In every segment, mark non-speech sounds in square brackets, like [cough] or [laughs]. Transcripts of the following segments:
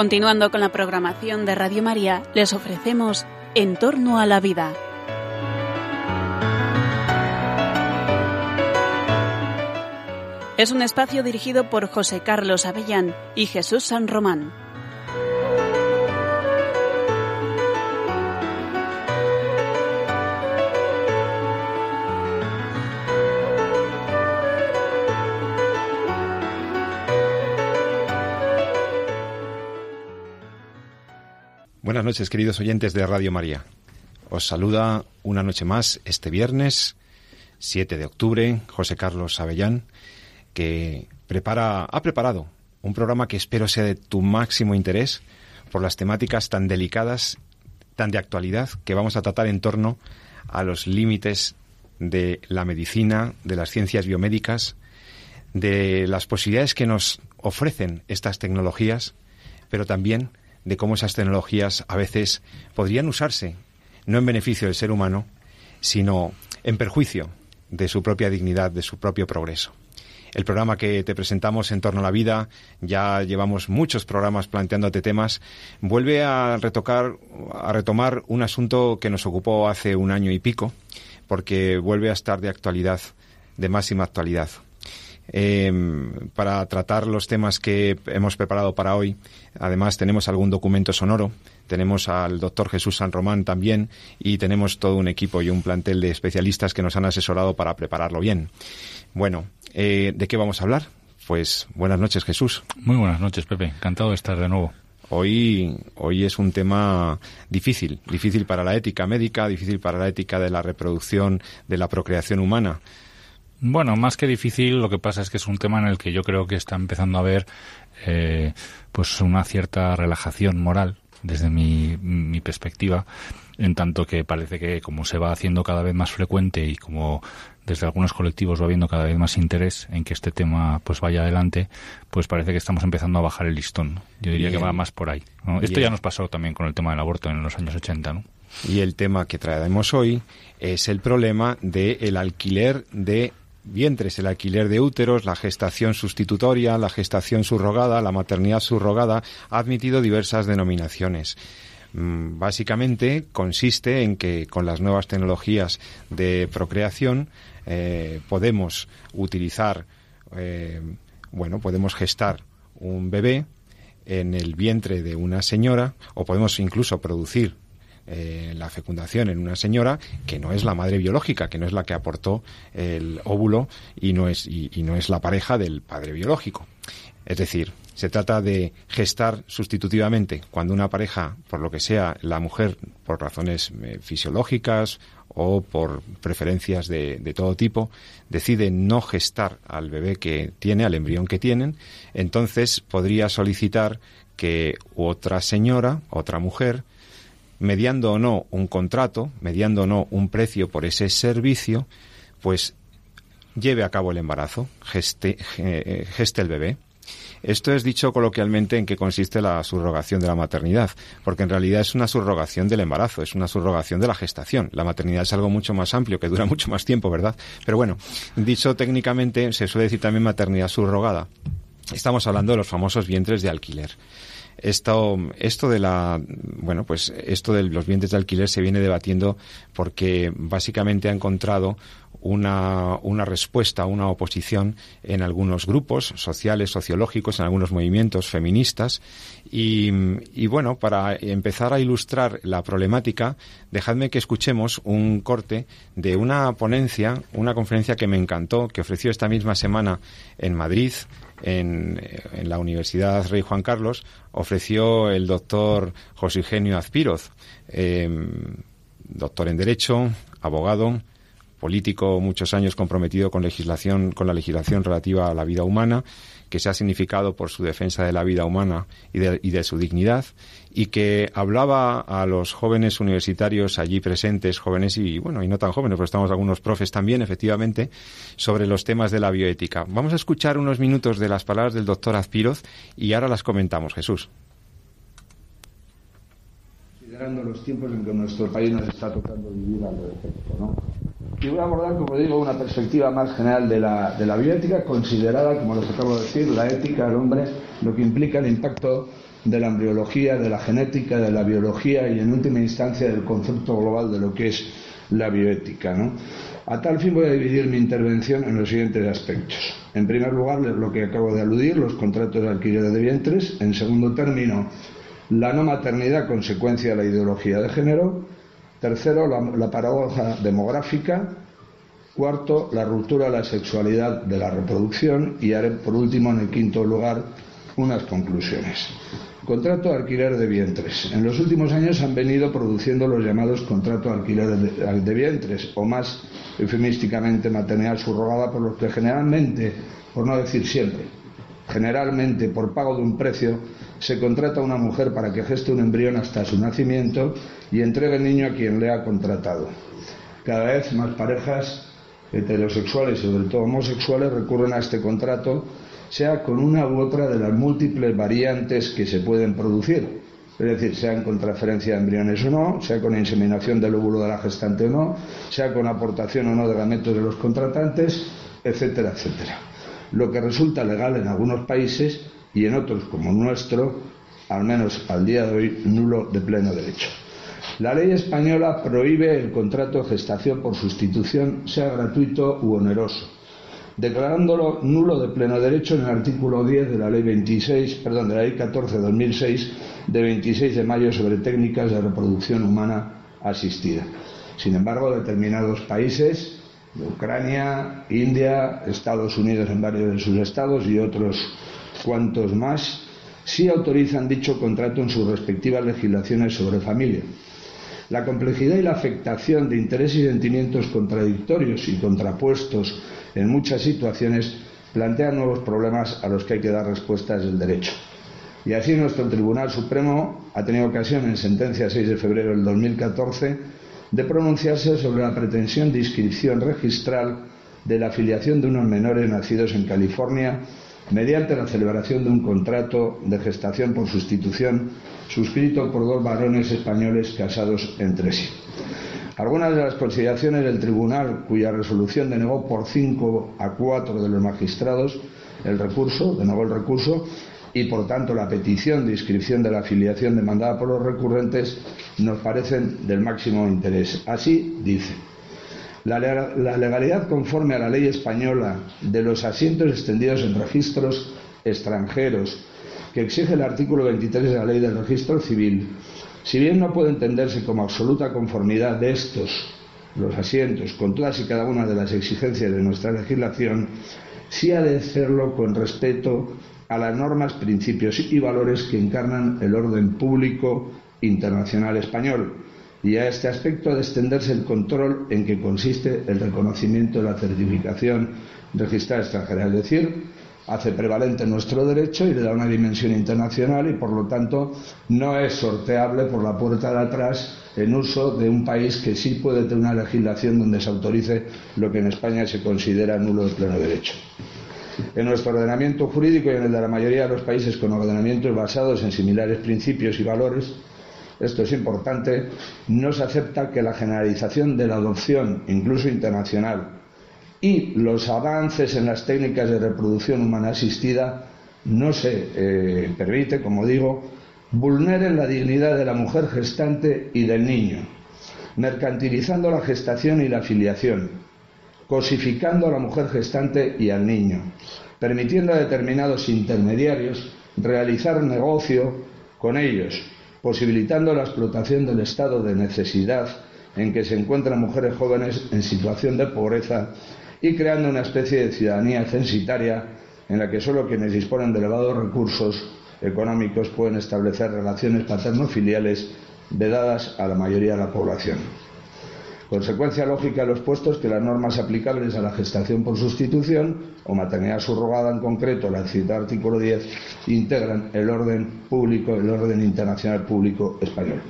Continuando con la programación de Radio María, les ofrecemos En torno a la vida. Es un espacio dirigido por José Carlos Avellán y Jesús San Román. Buenas noches, queridos oyentes de Radio María. Os saluda una noche más este viernes, 7 de octubre, José Carlos Avellán, que prepara, ha preparado un programa que espero sea de tu máximo interés por las temáticas tan delicadas, tan de actualidad, que vamos a tratar en torno a los límites de la medicina, de las ciencias biomédicas, de las posibilidades que nos ofrecen estas tecnologías, pero también de cómo esas tecnologías a veces podrían usarse no en beneficio del ser humano, sino en perjuicio de su propia dignidad, de su propio progreso. El programa que te presentamos en torno a la vida, ya llevamos muchos programas planteándote temas, vuelve a retocar, a retomar un asunto que nos ocupó hace un año y pico, porque vuelve a estar de actualidad, de máxima actualidad. Em, para tratar los temas que hemos preparado para hoy. Además, tenemos algún documento sonoro. Tenemos al doctor Jesús San Román también y tenemos todo un equipo y un plantel de especialistas que nos han asesorado para prepararlo bien. Bueno, eh, ¿de qué vamos a hablar? Pues buenas noches, Jesús. Muy buenas noches, Pepe. Encantado de estar de nuevo. Hoy, hoy es un tema difícil, difícil para la ética médica, difícil para la ética de la reproducción, de la procreación humana. Bueno, más que difícil, lo que pasa es que es un tema en el que yo creo que está empezando a haber eh, pues una cierta relajación moral desde mi, mi perspectiva, en tanto que parece que como se va haciendo cada vez más frecuente y como desde algunos colectivos va habiendo cada vez más interés en que este tema pues vaya adelante, pues parece que estamos empezando a bajar el listón. Yo diría que va más por ahí. Esto ya nos pasó también con el tema del aborto en los años 80, ¿no? Y el tema que traemos hoy es el problema del alquiler de vientres, el alquiler de úteros, la gestación sustitutoria, la gestación subrogada, la maternidad subrogada, ha admitido diversas denominaciones. Mm, básicamente consiste en que con las nuevas tecnologías de procreación eh, podemos utilizar, eh, bueno, podemos gestar un bebé en el vientre de una señora o podemos incluso producir eh, la fecundación en una señora que no es la madre biológica, que no es la que aportó el óvulo y no es, y, no es la pareja del padre biológico. Es decir, se trata de gestar sustitutivamente cuando una pareja, por lo que sea, la mujer, por razones eh, fisiológicas o por preferencias de, de, todo tipo, decide no gestar al bebé que tiene, al embrión que tienen, entonces podría solicitar que otra señora, otra mujer, mediando o no un contrato, mediando o no un precio por ese servicio, pues lleve a cabo el embarazo, geste, eh, geste el bebé. Esto es dicho coloquialmente en qué consiste la subrogación de la maternidad, porque en realidad es una subrogación del embarazo, es una subrogación de la gestación. La maternidad es algo mucho más amplio, que dura [laughs] mucho más tiempo, ¿verdad? Pero bueno, dicho técnicamente, se suele decir también maternidad subrogada. Estamos hablando de los famosos vientres de alquiler. Esto, esto de la, bueno, pues esto de los bienes de alquiler se viene debatiendo porque básicamente ha encontrado una, una respuesta, una oposición en algunos grupos sociales, sociológicos, en algunos movimientos feministas. Y, y, bueno, para empezar a ilustrar la problemática, dejadme que escuchemos un corte de una ponencia, una conferencia que me encantó, que ofreció esta misma semana en Madrid, en, la Universidad Rey Juan Carlos, ofreció el doctor José Eugenio Azpiroz, em, doctor en Derecho, abogado, político muchos años comprometido con legislación, con la legislación relativa a la vida humana, que se ha significado por su defensa de la vida humana y de, su dignidad, y que hablaba a los jóvenes universitarios allí presentes, jóvenes y, bueno, y no tan jóvenes, porque estamos algunos profes también, efectivamente, sobre los temas de la bioética. Vamos a escuchar unos minutos de las palabras del doctor Azpiroz y ahora las comentamos, Jesús. Considerando los tiempos en que nuestro país nos está tocando vivir al respecto, ¿no? y voy a abordar, como digo, una perspectiva más general de la, de la bioética, considerada, como les acabo de decir, la ética del hombre, lo que implica el impacto de la embriología, de la genética, de la biología y en última instancia del concepto global de lo que es la bioética. A tal fin voy a dividir mi intervención en los siguientes aspectos. En primer lugar, lo que acabo de aludir, los contratos de alquiler de vientres. En segundo término, la no maternidad consecuencia de la ideología de género. Tercero, la, la paradoja demográfica. Cuarto, la ruptura de la sexualidad de la reproducción. Y haré, por último, en el quinto lugar, unas conclusiones. Contrato de alquiler de vientres. En los últimos años han venido produciendo los llamados contratos de alquiler de, vientres, o más eufemísticamente maternidad subrogada, por los que generalmente, por no decir siempre, generalmente por pago de un precio, se contrata a una mujer para que geste un embrión hasta su nacimiento y entregue el niño a quien le ha contratado. Cada vez más parejas heterosexuales y sobre todo homosexuales recurren a este contrato sea con una u otra de las múltiples variantes que se pueden producir. Es decir, sea con transferencia de embriones o no, sea con inseminación del óvulo de la gestante o no, sea con aportación o no de gametos de los contratantes, etcétera, etcétera. Lo que resulta legal en algunos países y en otros, como nuestro, al menos al día de hoy, nulo de pleno derecho. La ley española prohíbe el contrato de gestación por sustitución, sea gratuito u oneroso declarándolo nulo de pleno derecho en el artículo 10 de la ley 26, perdón, de la ley 14 de 2006 de 26 de mayo sobre técnicas de reproducción humana asistida. Sin embargo, determinados países, Ucrania, India, Estados Unidos en varios de sus estados y otros cuantos más, sí autorizan dicho contrato en sus respectivas legislaciones sobre familia. La complejidad y la afectación de intereses y sentimientos contradictorios y contrapuestos en muchas situaciones plantean nuevos problemas a los que hay que dar respuestas del derecho. Y así nuestro Tribunal Supremo ha tenido ocasión en sentencia 6 de febrero del 2014 de pronunciarse sobre la pretensión de inscripción registral de la afiliación de unos menores nacidos en California mediante la celebración de un contrato de gestación por sustitución suscrito por dos varones españoles casados entre sí. Algunas de las consideraciones del tribunal, cuya resolución denegó por cinco a cuatro de los magistrados el recurso, denegó el recurso, y por tanto la petición de inscripción de la afiliación demandada por los recurrentes nos parecen del máximo interés. Así dice. La, legalidad conforme a la ley española de los asientos extendidos en registros extranjeros que exige el artículo 23 de la ley del registro civil si bien no puede entenderse como absoluta conformidad de estos, los asientos, con todas y cada una de las exigencias de nuestra legislación, sí ha de serlo con respeto a las normas, principios y valores que encarnan el orden público internacional español. Y a este aspecto de extenderse el control en que consiste el reconocimiento de la certificación registrada extranjera, es decir, hace prevalente nuestro derecho y le da una dimensión internacional y por lo tanto no es sorteable por la puerta de atrás en uso de un país que sí puede tener una legislación donde se autorice lo que en España se considera nulo de pleno derecho. En nuestro ordenamiento jurídico y en el de la mayoría de los países con ordenamientos basados en similares principios y valores, esto es importante, no se acepta que la generalización de la adopción, incluso internacional, y los avances en las técnicas de reproducción humana asistida no se eh, permite, como digo, vulneren la dignidad de la mujer gestante y del niño, mercantilizando la gestación y la filiación, cosificando a la mujer gestante y al niño, permitiendo a determinados intermediarios realizar negocio con ellos, posibilitando la explotación del estado de necesidad en que se encuentran mujeres jóvenes en situación de pobreza y creando una especie de ciudadanía censitaria en la que solo quienes disponen de elevados recursos económicos pueden establecer relaciones paterno-filiales vedadas a la mayoría de la población. Consecuencia lógica de los puestos que las normas aplicables a la gestación por sustitución o maternidad subrogada en concreto, la citado artículo 10, integran el orden público, el orden internacional público español.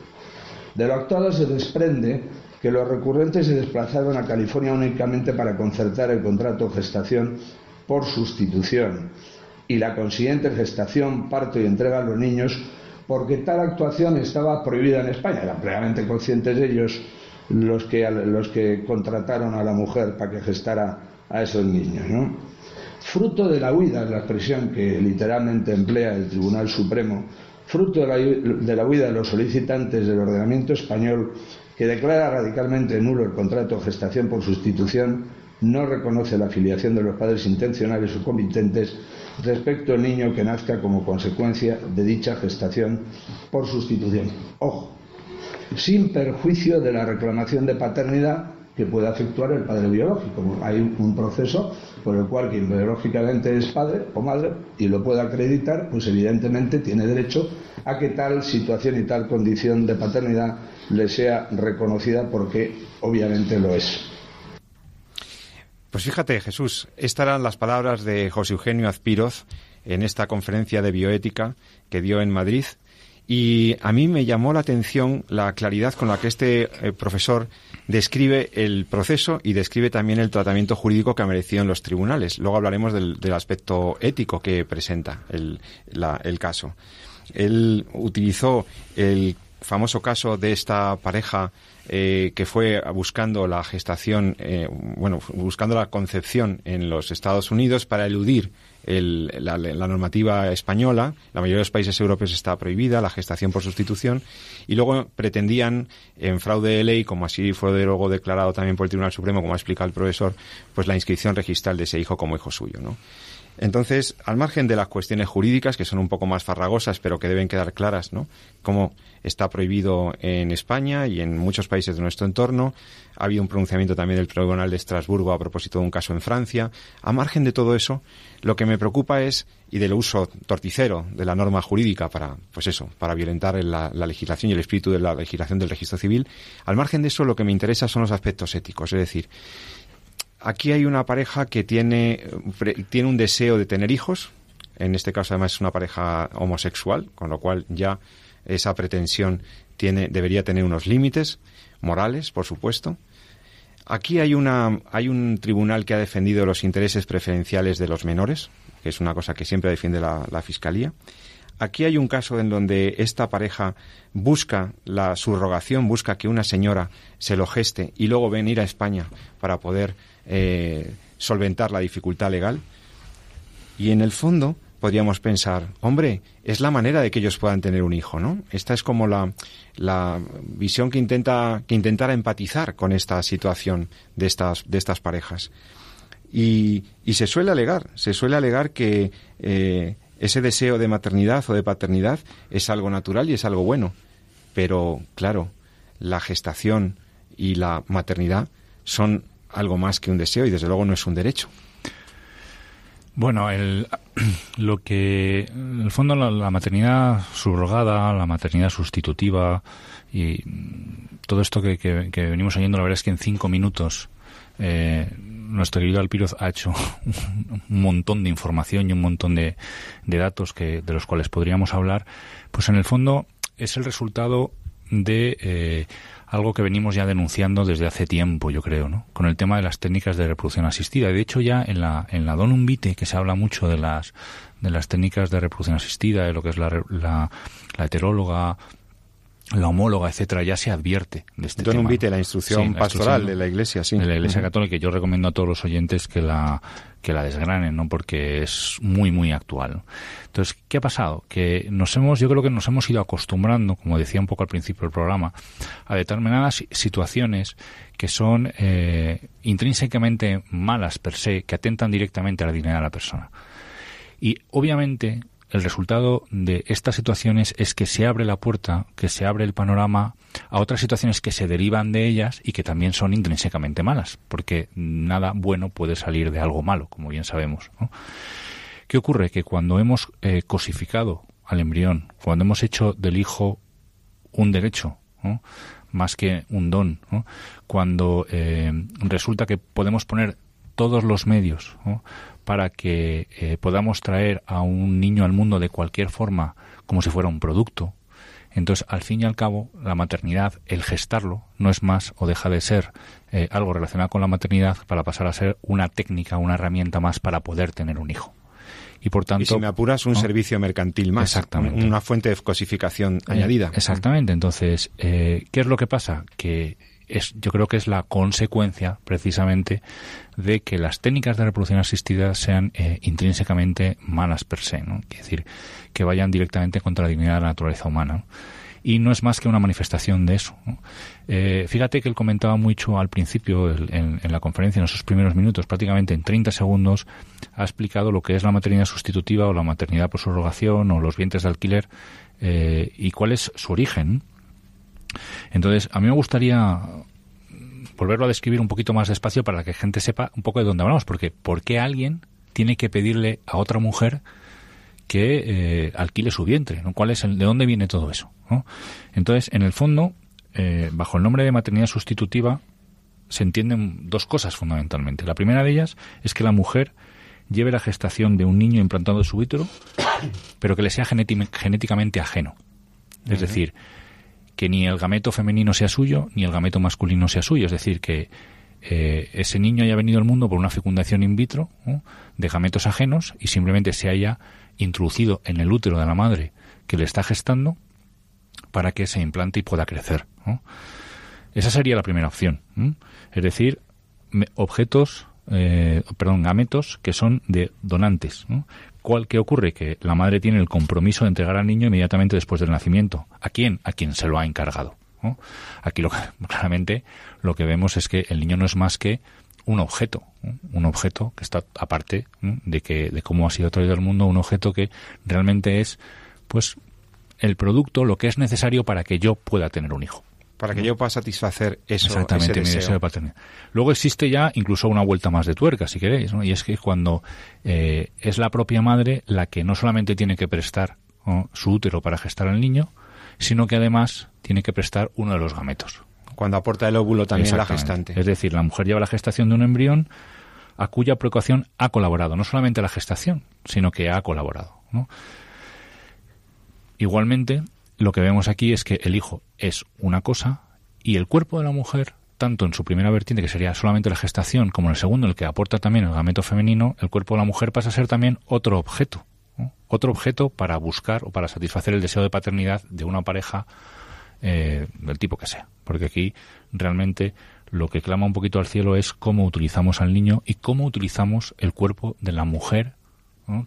De lo actuado se desprende que los recurrentes se desplazaron a California únicamente para concertar el contrato gestación por sustitución y la consiguiente gestación, parto y entrega a los niños porque tal actuación estaba prohibida en España. Eran plenamente conscientes de ellos los que, los que contrataron a la mujer para que gestara a esos niños. Fruto de la huida, es la expresión que literalmente emplea el Tribunal Supremo, fruto de la, de la huida de los solicitantes del ordenamiento español que declara radicalmente nulo el contrato de gestación por sustitución, no reconoce la afiliación de los padres intencionales o comitentes respecto al niño que nazca como consecuencia de dicha gestación por sustitución. Ojo, sin perjuicio de la reclamación de paternidad que pueda efectuar el padre biológico. Hay un proceso por el cual quien biológicamente es padre o madre y lo pueda acreditar, pues evidentemente tiene derecho a que tal situación y tal condición de paternidad le sea reconocida porque obviamente lo es. Pues fíjate, Jesús, estas eran las palabras de José Eugenio Azpiroz en esta conferencia de bioética que dio en Madrid. Y a mí me llamó la atención la claridad con la que este eh, profesor describe el proceso y describe también el tratamiento jurídico que ha merecido en los tribunales. Luego hablaremos del, aspecto ético que presenta el, caso. Él utilizó el famoso caso de esta pareja eh, que fue buscando la gestación, eh, bueno, buscando la concepción en los Estados Unidos para eludir la, normativa española. La mayoría de los países europeos está prohibida la gestación por sustitución y luego pretendían, en fraude de ley, como así fue luego declarado también por el Tribunal Supremo, como ha explicado el profesor, pues la inscripción registral de ese hijo como hijo suyo, ¿no? Entonces, al margen de las cuestiones jurídicas, que son un poco más farragosas, pero que deben quedar claras, ¿no? Como está prohibido en España y en muchos países de nuestro entorno. Ha habido un pronunciamiento también del Tribunal de Estrasburgo a propósito de un caso en Francia. A margen de todo eso, lo que me preocupa es, y del uso torticero de la norma jurídica para, pues eso, para violentar la, la legislación y el espíritu de la legislación del registro civil, al margen de eso, lo que me interesa son los aspectos éticos. Es decir, Aquí hay una pareja que tiene, tiene un deseo de tener hijos. En este caso, además, es una pareja homosexual, con lo cual ya esa pretensión tiene, debería tener unos límites morales, por supuesto. Aquí hay, una, hay un tribunal que ha defendido los intereses preferenciales de los menores, que es una cosa que siempre defiende la, la Fiscalía. Aquí hay un caso en donde esta pareja busca la subrogación, busca que una señora se lo geste y luego venir a España para poder eh, solventar la dificultad legal. Y en el fondo podríamos pensar, hombre, es la manera de que ellos puedan tener un hijo, ¿no? Esta es como la, visión que intenta que intentara empatizar con esta situación de estas de estas parejas. Y, y se suele alegar, se suele alegar que eh, ese deseo de maternidad o de paternidad es algo natural y es algo bueno. Pero, claro, la gestación y la maternidad son algo más que un deseo y desde luego no es un derecho. Bueno, el, [clears throat] lo que, en el fondo, la, maternidad subrogada, la maternidad sustitutiva y todo esto que, venimos oyendo, la verdad es que en cinco minutos eh, nuestro querido Alpiroz ha hecho un montón de información y un montón de, datos que, de los cuales podríamos hablar, pues en el fondo es el resultado de eh, algo que venimos ya denunciando desde hace tiempo, yo creo, ¿no? Con el tema de las técnicas de reproducción asistida. De hecho, ya en la, en la Donum Vitae, que se habla mucho de las, de las técnicas de reproducción asistida, de lo que es la, la, la heteróloga, la homóloga, etcétera, ya se advierte de este tema. la instrucción pastoral de la Iglesia, sí. De la Iglesia Católica, yo recomiendo a todos los oyentes que la que la desgranen, ¿no? Porque es muy, muy actual. Entonces, ¿qué ha pasado? Que nos hemos, yo creo que nos hemos ido acostumbrando, como decía un poco al principio del programa, a determinadas situaciones que son eh, intrínsecamente malas per se, que atentan directamente a la dignidad de la persona. Y obviamente el resultado de estas situaciones es que se abre la puerta, que se abre el panorama a otras situaciones que se derivan de ellas y que también son intrínsecamente malas, porque nada bueno puede salir de algo malo, como bien sabemos. ¿Qué ocurre? Que cuando hemos eh, cosificado al embrión, cuando hemos hecho del hijo un derecho, más que un don, cuando eh, resulta que podemos poner todos los medios para que eh, podamos traer a un niño al mundo de cualquier forma como si fuera un producto. Entonces, al fin y al cabo, la maternidad, el gestarlo, no es más o deja de ser eh, algo relacionado con la maternidad para pasar a ser una técnica, una herramienta más para poder tener un hijo. Y por tanto. Y si me apuras, un servicio mercantil más. Exactamente. Una fuente de cosificación eh, añadida. Exactamente. Entonces, ¿qué es lo que pasa? Que es, yo creo que es la consecuencia precisamente de que las técnicas de reproducción asistida sean eh, intrínsecamente malas per se, ¿no? Es decir, que vayan directamente contra la dignidad de la naturaleza humana. Y no es más que una manifestación de eso. Eh, fíjate que él comentaba mucho al principio en, la conferencia, en esos primeros minutos, prácticamente en 30 segundos, ha explicado lo que es la maternidad sustitutiva o la maternidad por subrogación o los vientres de alquiler eh, y cuál es su origen. Entonces, a mí me gustaría volverlo a describir un poquito más despacio para que gente sepa un poco de dónde hablamos, porque ¿por qué alguien tiene que pedirle a otra mujer que eh, alquile su vientre? ¿no? ¿Cuál es el, ¿De dónde viene todo eso? Entonces, en el fondo, eh, bajo el nombre de maternidad sustitutiva, se entienden dos cosas fundamentalmente. La primera de ellas es que la mujer lleve la gestación de un niño implantado en su útero, pero que le sea genéticamente ajeno. Es decir, que ni el gameto femenino sea suyo, ni el gameto masculino sea suyo. Es decir, que eh, ese niño haya venido al mundo por una fecundación in vitro de gametos ajenos y simplemente se haya introducido en el útero de la madre que le está gestando para que se implante y pueda crecer. Esa sería la primera opción. Es decir, objetos, eh, perdón, gametos que son de donantes. ¿Cuál, ¿Qué ocurre? Que la madre tiene el compromiso de entregar al niño inmediatamente después del nacimiento. ¿A quién? A quien se lo ha encargado. Aquí lo, [laughs] claramente lo que vemos es que el niño no es más que un objeto, un objeto que está aparte de que de cómo ha sido traído al mundo, un objeto que realmente es pues el producto, lo que es necesario para que yo pueda tener un hijo. Para que yo pueda satisfacer eso. Exactamente, mi deseo de paternidad. Luego existe ya incluso una vuelta más de tuerca, si queréis, ¿no? y es que cuando eh, es la propia madre la que no solamente tiene que prestar su útero para gestar al niño, sino que además tiene que prestar uno de los gametos. Cuando aporta el óvulo también la gestante. Es decir, la mujer lleva la gestación de un embrión a cuya procreación ha colaborado, no solamente la gestación, sino que ha colaborado. Igualmente, lo que vemos aquí es que el hijo es una cosa y el cuerpo de la mujer, tanto en su primera vertiente, que sería solamente la gestación, como en el segundo, el que aporta también el gameto femenino, el cuerpo de la mujer pasa a ser también otro objeto. Otro objeto para buscar o para satisfacer el deseo de paternidad de una pareja eh, del tipo que sea. Porque aquí realmente lo que clama un poquito al cielo es cómo utilizamos al niño y cómo utilizamos el cuerpo de la mujer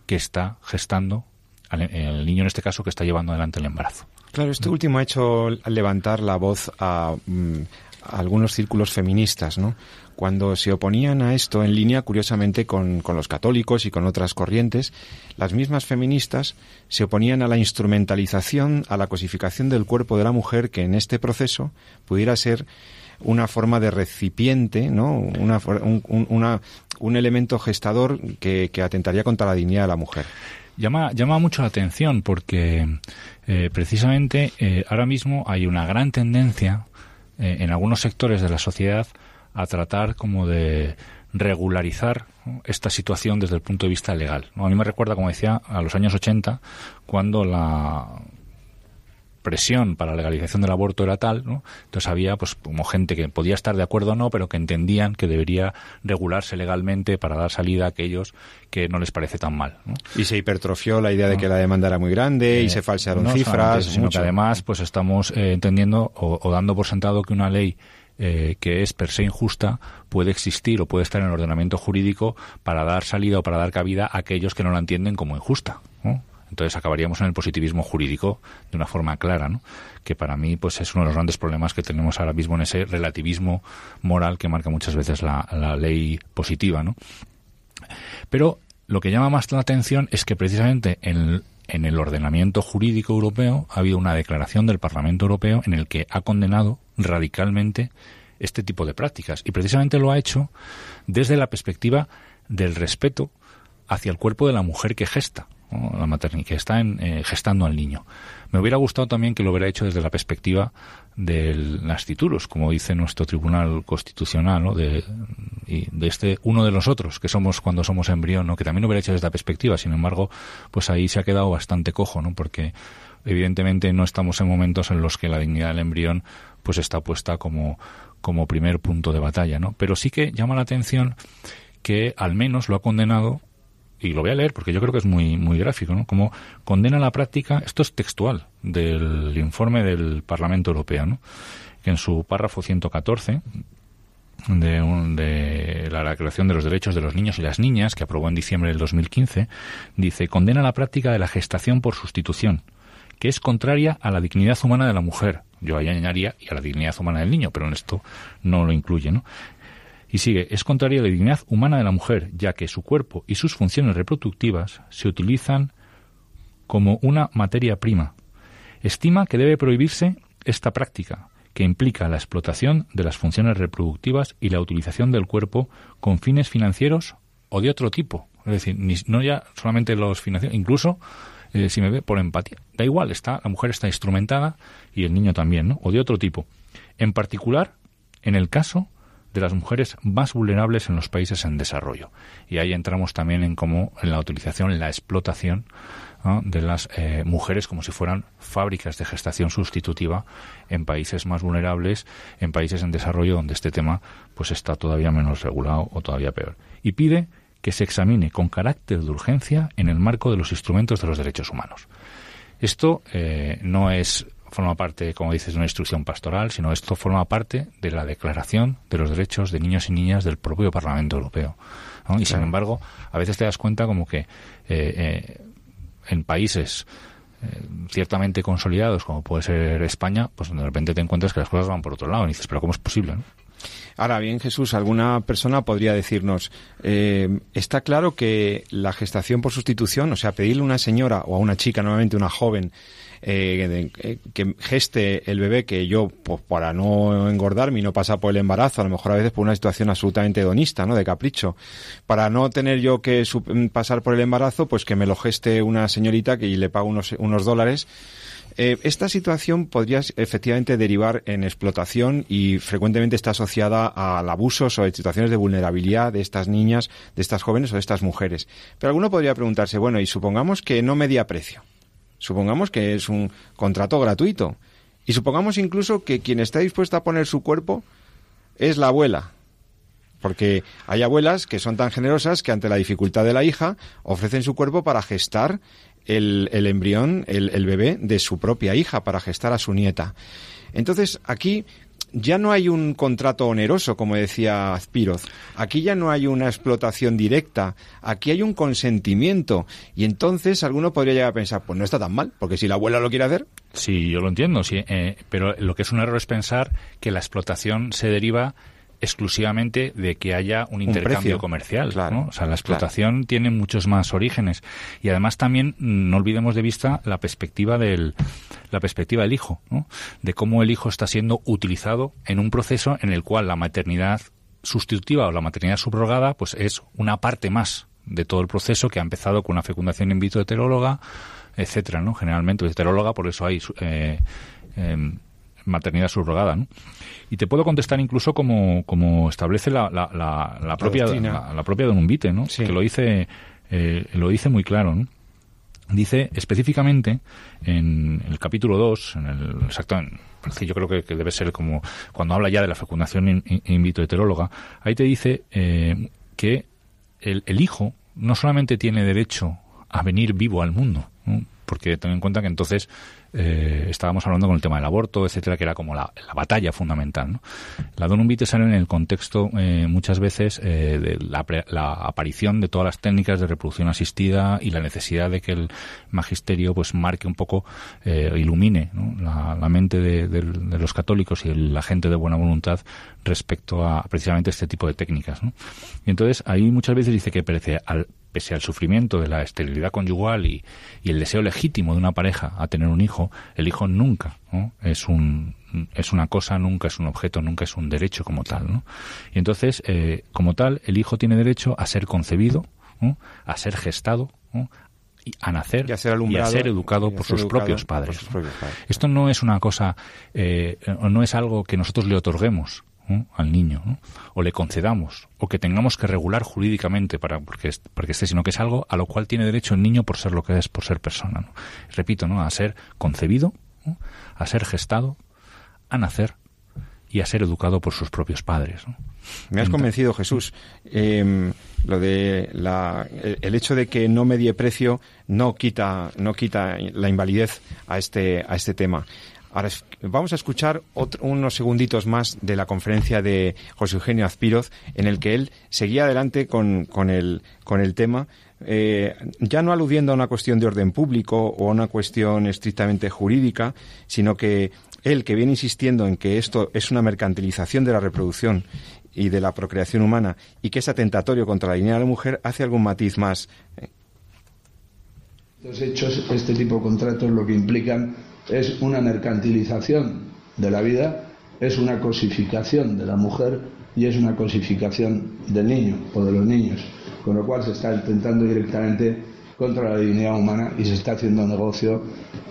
que está gestando, al, niño en este caso que está llevando adelante el embarazo. Claro, este último ha hecho levantar la voz a, mm, algunos círculos feministas, ¿no? Cuando se oponían a esto en línea, curiosamente, con, con, los católicos y con otras corrientes, las mismas feministas se oponían a la instrumentalización, a la cosificación del cuerpo de la mujer que en este proceso pudiera ser una forma de recipiente, ¿no? Una, un, una, un elemento gestador que, que atentaría contra la dignidad de la mujer llama, llama mucho la atención porque eh, precisamente eh, ahora mismo hay una gran tendencia eh, en algunos sectores de la sociedad a tratar como de regularizar esta situación desde el punto de vista legal. A mí me recuerda, como decía, a los años 80, cuando la presión para la legalización del aborto era tal, ¿no? Entonces había pues como gente que podía estar de acuerdo o no, pero que entendían que debería regularse legalmente para dar salida a aquellos que no les parece tan mal. Y se hipertrofió la idea de que la demanda era muy grande y eh, se falsearon cifras. sino que además pues estamos eh, entendiendo o, dando por sentado que una ley eh, que es per se injusta puede existir o puede estar en el ordenamiento jurídico para dar salida o para dar cabida a aquellos que no la entienden como injusta. Entonces acabaríamos en el positivismo jurídico de una forma clara, ¿no? que para mí pues es uno de los grandes problemas que tenemos ahora mismo en ese relativismo moral que marca muchas veces la, ley positiva. ¿no? Pero lo que llama más la atención es que precisamente en, en el ordenamiento jurídico europeo ha habido una declaración del Parlamento Europeo en el que ha condenado radicalmente este tipo de prácticas. Y precisamente lo ha hecho desde la perspectiva del respeto hacia el cuerpo de la mujer que gesta la maternidad, que está eh, gestando al niño. Me hubiera gustado también que lo hubiera hecho desde la perspectiva del nasciturus, como dice nuestro Tribunal Constitucional, ¿no? de, y de este uno de los otros que somos cuando somos embrión, ¿no? que también lo hubiera hecho desde la perspectiva. Sin embargo, pues ahí se ha quedado bastante cojo, ¿no? porque evidentemente no estamos en momentos en los que la dignidad del embrión pues está puesta como, como primer punto de batalla, ¿no? Pero sí que llama la atención que al menos lo ha condenado y lo voy a leer porque yo creo que es muy, muy gráfico, ¿no? Como condena la práctica, esto es textual del informe del Parlamento Europeo, ¿no? Que en su párrafo 114 de, de la Declaración de los Derechos de los Niños y las Niñas, que aprobó en diciembre del 2015, dice, condena la práctica de la gestación por sustitución, que es contraria a la dignidad humana de la mujer. Yo ahí añadiría y a la dignidad humana del niño, pero en esto no lo incluye, ¿no? Y sigue, es contraria a la dignidad humana de la mujer, ya que su cuerpo y sus funciones reproductivas se utilizan como una materia prima. Estima que debe prohibirse esta práctica, que implica la explotación de las funciones reproductivas y la utilización del cuerpo con fines financieros o de otro tipo. Es decir, no ya solamente los financieros, incluso eh, si me ve por empatía. Da igual, está, la mujer está instrumentada y el niño también, ¿no? O de otro tipo. En particular, en el caso de las mujeres más vulnerables en los países en desarrollo. Y ahí entramos también en cómo en la utilización, en la explotación de las eh, mujeres como si fueran fábricas de gestación sustitutiva en países más vulnerables, en países en desarrollo donde este tema pues está todavía menos regulado o todavía peor. Y pide que se examine con carácter de urgencia en el marco de los instrumentos de los derechos humanos. Esto eh, no es forma parte, como dices, de una instrucción pastoral, sino esto forma parte de la Declaración de los Derechos de Niños y Niñas del propio Parlamento Europeo. Y sin embargo, a veces te das cuenta como que eh, eh, en países eh, ciertamente consolidados, como puede ser España, pues de repente te encuentras que las cosas van por otro lado y dices, pero ¿cómo es posible? Ahora bien, Jesús, alguna persona podría decirnos, está claro que la gestación por sustitución, o sea, pedirle a una señora o a una chica, nuevamente una joven, eh, eh, que geste el bebé que yo, pues para no engordarme y no pasar por el embarazo, a lo mejor a veces por una situación absolutamente hedonista, ¿no? De capricho. Para no tener yo que pasar por el embarazo, pues que me lo geste una señorita que le pago unos, unos dólares. Eh, esta situación podría efectivamente derivar en explotación y frecuentemente está asociada al abuso o situaciones de vulnerabilidad de estas niñas, de estas jóvenes o de estas mujeres. Pero alguno podría preguntarse, bueno, y supongamos que no media precio. Supongamos que es un contrato gratuito. Y supongamos incluso que quien está dispuesto a poner su cuerpo es la abuela. Porque hay abuelas que son tan generosas que ante la dificultad de la hija ofrecen su cuerpo para gestar el, embrión, el, el bebé de su propia hija, para gestar a su nieta. Entonces, aquí ya no hay un contrato oneroso, como decía Azpiroz. Aquí ya no hay una explotación directa. Aquí hay un consentimiento. Y entonces alguno podría llegar a pensar, pues no está tan mal, porque si la abuela lo quiere hacer. Sí, yo lo entiendo, sí. Eh, pero lo que es un error es pensar que la explotación se deriva exclusivamente de que haya un intercambio comercial. O sea, la explotación tiene muchos más orígenes. Y además también no olvidemos de vista la perspectiva del, la perspectiva del hijo, de cómo el hijo está siendo utilizado en un proceso en el cual la maternidad sustitutiva o la maternidad subrogada pues es una parte más de todo el proceso que ha empezado con una fecundación in vitro heteróloga, etcétera, ¿no? Generalmente heteróloga, por eso hay eh, em, maternidad subrogada, ¿no? Y te puedo contestar incluso como, como establece la, la, la, propia la, propia Don Umbite, ¿no? Que lo dice eh, lo dice muy claro, ¿no? Dice específicamente en el capítulo 2, en el exactamente yo creo que, debe ser como cuando habla ya de la fecundación in, in vitro heteróloga, ahí te dice eh, que el, el, hijo no solamente tiene derecho a venir vivo al mundo, porque ten en cuenta que entonces eh, estábamos hablando con el tema del aborto, etcétera, que era como la, batalla fundamental. ¿no? La Donum Vitae sale en el contexto eh, muchas veces eh, de la, aparición de todas las técnicas de reproducción asistida y la necesidad de que el magisterio pues marque un poco, ilumine la, mente de, los católicos y la gente de buena voluntad respecto a precisamente este tipo de técnicas. ¿no? Y entonces ahí muchas veces dice que pese al, pese al sufrimiento de la esterilidad conyugal y, y el deseo legítimo de una pareja a tener un hijo, el hijo nunca es un es una cosa, nunca es un objeto, nunca es un derecho como tal. ¿no? Y entonces, eh, como tal, el hijo tiene derecho a ser concebido, a ser gestado, a nacer y a ser, y a ser educado por sus, propios padres. Esto no es una cosa, eh, no es algo que nosotros le otorguemos al niño o le concedamos o que tengamos que regular jurídicamente para porque, porque esté, sino que es algo a lo cual tiene derecho el niño por ser lo que es, por ser persona. Repito, ¿no? a ser concebido, a ser gestado, a nacer y a ser educado por sus propios padres. Me has convencido, Jesús. Em, lo de el hecho de que no medie precio no quita, no quita la invalidez a este, a este tema. Ahora vamos a escuchar unos segunditos más de la conferencia de José Eugenio Azpiroz, en el que él seguía adelante con, el, tema, eh, ya no aludiendo a una cuestión de orden público o a una cuestión estrictamente jurídica, sino que él, que viene insistiendo en que esto es una mercantilización de la reproducción y de la procreación humana y que es atentatorio contra la dignidad de la mujer, hace algún matiz más. Estos hechos, este tipo de contratos lo que implican es una mercantilización de la vida, es una cosificación de la mujer y es una cosificación del niño o de los niños, con lo cual se está intentando directamente contra la dignidad humana y se está haciendo negocio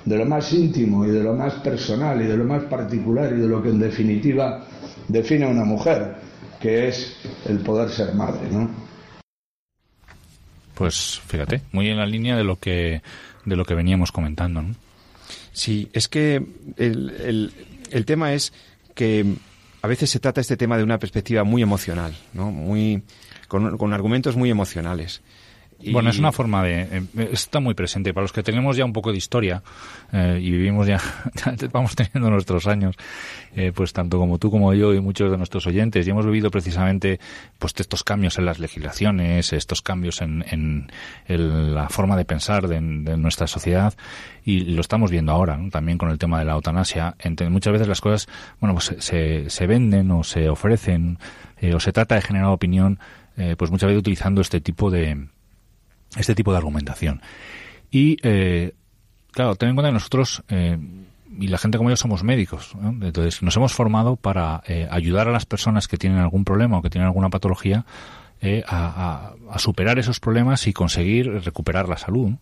de lo más íntimo y de lo más personal y de lo más particular y de lo que en definitiva define a una mujer, que es el poder ser madre, ¿no? Pues fíjate, muy en la línea de lo que de lo que veníamos comentando, ¿no? Sí, es que el, el, tema es que a veces se trata este tema de una perspectiva muy emocional, ¿no? Muy, con, con argumentos muy emocionales. Bueno, es una forma de... Eh, está muy presente. Para los que tenemos ya un poco de historia eh, y vivimos [laughs] ya, vamos teniendo nuestros años, eh, pues tanto como tú como yo y muchos de nuestros oyentes, y hemos vivido precisamente pues estos cambios en las legislaciones, estos cambios en, en, la forma de pensar de, nuestra sociedad y lo estamos viendo ahora, también con el tema de la eutanasia. muchas veces las cosas, bueno, pues se, se venden o se ofrecen o se trata de generar opinión, pues muchas veces utilizando este tipo de este tipo de argumentación. Y, eh, claro, ten en cuenta que nosotros eh, y la gente como yo somos médicos. Entonces, nos hemos formado para eh, ayudar a las personas que tienen algún problema o que tienen alguna patología a, a, superar esos problemas y conseguir recuperar la salud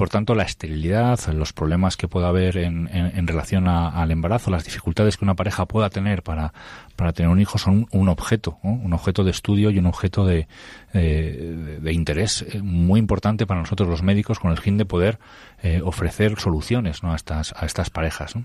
por tanto la esterilidad, los problemas que pueda haber en, en, relación al embarazo, las dificultades que una pareja pueda tener para, para tener un hijo son un objeto, un objeto de estudio y un objeto de, de, interés eh, muy importante para nosotros los médicos con el fin de poder eh, ofrecer soluciones ¿no? a, estas, a estas parejas.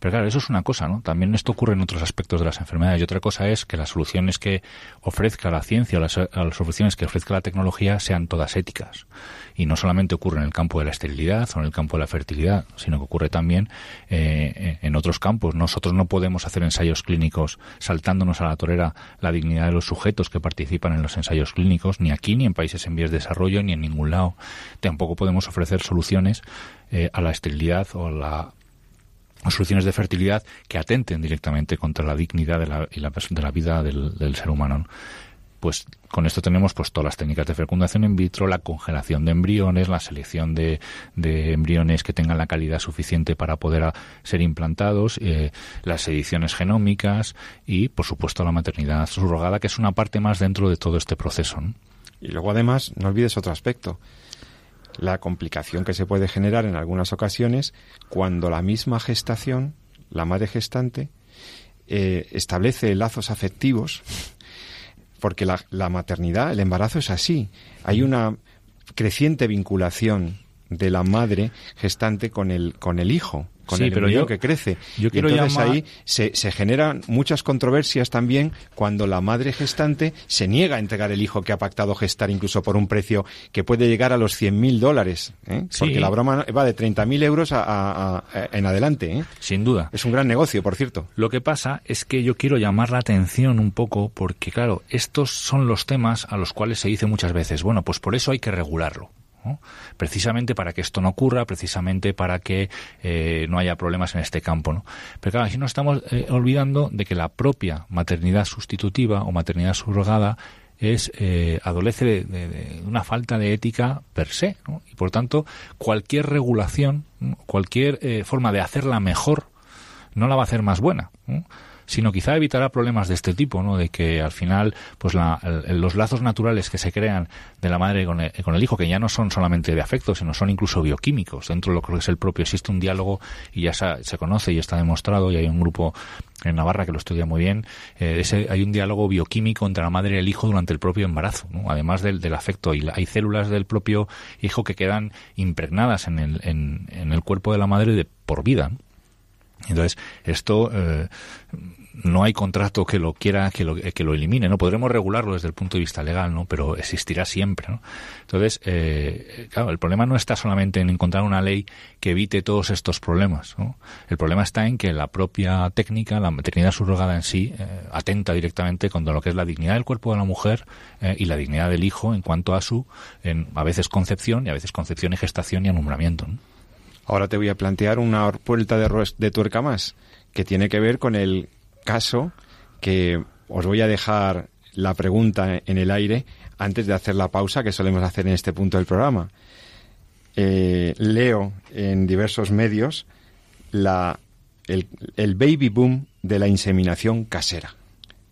Pero claro, eso es una cosa, ¿no? También esto ocurre en otros aspectos de las enfermedades. Y otra cosa es que las soluciones que ofrezca la ciencia o las, soluciones que ofrezca la tecnología sean todas éticas. Y no solamente ocurre en el campo de la esterilidad o en el campo de la fertilidad, sino que ocurre también eh, en otros campos. Nosotros no podemos hacer ensayos clínicos saltándonos a la torera la dignidad de los sujetos que participan en los ensayos clínicos, ni aquí, ni en países en vías de desarrollo, ni en ningún lado. Tampoco podemos ofrecer soluciones eh, a la esterilidad o a la soluciones de fertilidad que atenten directamente contra la dignidad de la, y la, de la vida del, ser humano. Pues con esto tenemos pues todas las técnicas de fecundación in vitro, la congelación de embriones, la selección de, embriones que tengan la calidad suficiente para poder ser implantados, eh, las ediciones genómicas y, por supuesto, la maternidad subrogada, que es una parte más dentro de todo este proceso. Y luego, además, no olvides otro aspecto la complicación que se puede generar en algunas ocasiones cuando la misma gestación, la madre gestante, eh, establece lazos afectivos, porque la, la maternidad, el embarazo es así. Hay una creciente vinculación de la madre gestante con el, con el hijo con el pero que crece. Yo quiero y entonces ahí se, se, generan muchas controversias también cuando la madre gestante se niega a entregar el hijo que ha pactado gestar incluso por un precio que puede llegar a los 100.000 dólares. ¿eh? Porque la broma va de 30.000 euros a, en adelante. ¿eh? Sin duda. Es un gran negocio, por cierto. Lo que pasa es que yo quiero llamar la atención un poco porque, claro, estos son los temas a los cuales se dice muchas veces, bueno, pues por eso hay que regularlo. Precisamente para que esto no ocurra, precisamente para que eh, no haya problemas en este campo. ¿no? Pero claro, aquí nos estamos eh, olvidando de que la propia maternidad sustitutiva o maternidad subrogada es eh, adolece de, una falta de ética per se y por tanto cualquier regulación cualquier forma de hacerla mejor no la va a hacer más buena sino quizá evitará problemas de este tipo, ¿no? De que al final, pues los lazos naturales que se crean de la madre con el, hijo, que ya no son solamente de afecto, sino son incluso bioquímicos, dentro de lo que es el propio, existe un diálogo y ya se, conoce y está demostrado y hay un grupo en Navarra que lo estudia muy bien, eh, ese, hay un diálogo bioquímico entre la madre y el hijo durante el propio embarazo, además del, del afecto. Y hay células del propio hijo que quedan impregnadas en el, en, el cuerpo de la madre de por vida. Entonces, esto eh, no hay contrato que lo quiera que lo, que lo elimine no podremos regularlo desde el punto de vista legal no pero existirá siempre no entonces eh, claro el problema no está solamente en encontrar una ley que evite todos estos problemas ¿no? el problema está en que la propia técnica la maternidad subrogada en sí eh, atenta directamente contra lo que es la dignidad del cuerpo de la mujer eh, y la dignidad del hijo en cuanto a su en, a veces concepción y a veces concepción y gestación y alumbramiento ahora te voy a plantear una vuelta de, de tuerca más que tiene que ver con el caso que os voy a dejar la pregunta en el aire antes de hacer la pausa que solemos hacer en este punto del programa. Eh, leo en diversos medios la, el, el baby boom de la inseminación casera.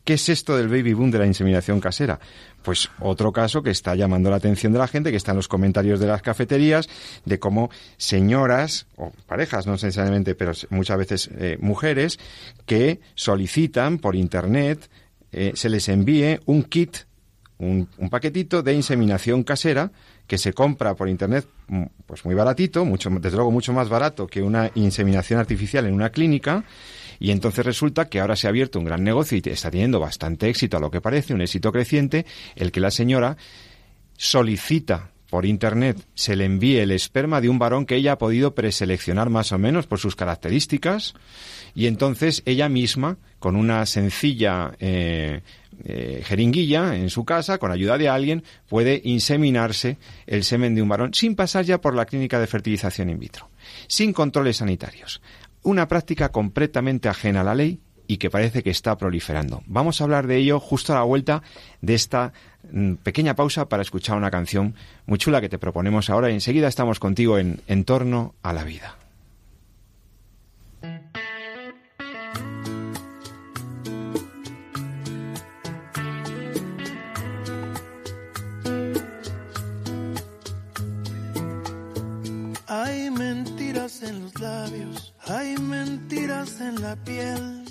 ¿Qué es esto del baby boom de la inseminación casera? Pues otro caso que está llamando la atención de la gente, que está en los comentarios de las cafeterías, de cómo señoras, o parejas, no necesariamente, pero muchas veces eh, mujeres, que solicitan por Internet, eh, se les envíe un kit, un, un paquetito de inseminación casera, que se compra por internet mm, pues muy baratito, mucho, desde luego mucho más barato que una inseminación artificial en una clínica, y entonces resulta que ahora se ha abierto un gran negocio y está teniendo bastante éxito a lo que parece, un éxito creciente, el que la señora solicita por internet se le envíe el esperma de un varón que ella ha podido preseleccionar más o menos por sus características y entonces ella misma con una sencilla eh, eh, jeringuilla en su casa con ayuda de alguien puede inseminarse el semen de un varón sin pasar ya por la clínica de fertilización in vitro sin controles sanitarios una práctica completamente ajena a la ley y que parece que está proliferando. Vamos a hablar de ello justo a la vuelta de esta mm, pequeña pausa para escuchar una canción muy chula que te proponemos ahora y enseguida estamos contigo en En torno a la vida. Hay mentiras en los labios, hay mentiras en la piel.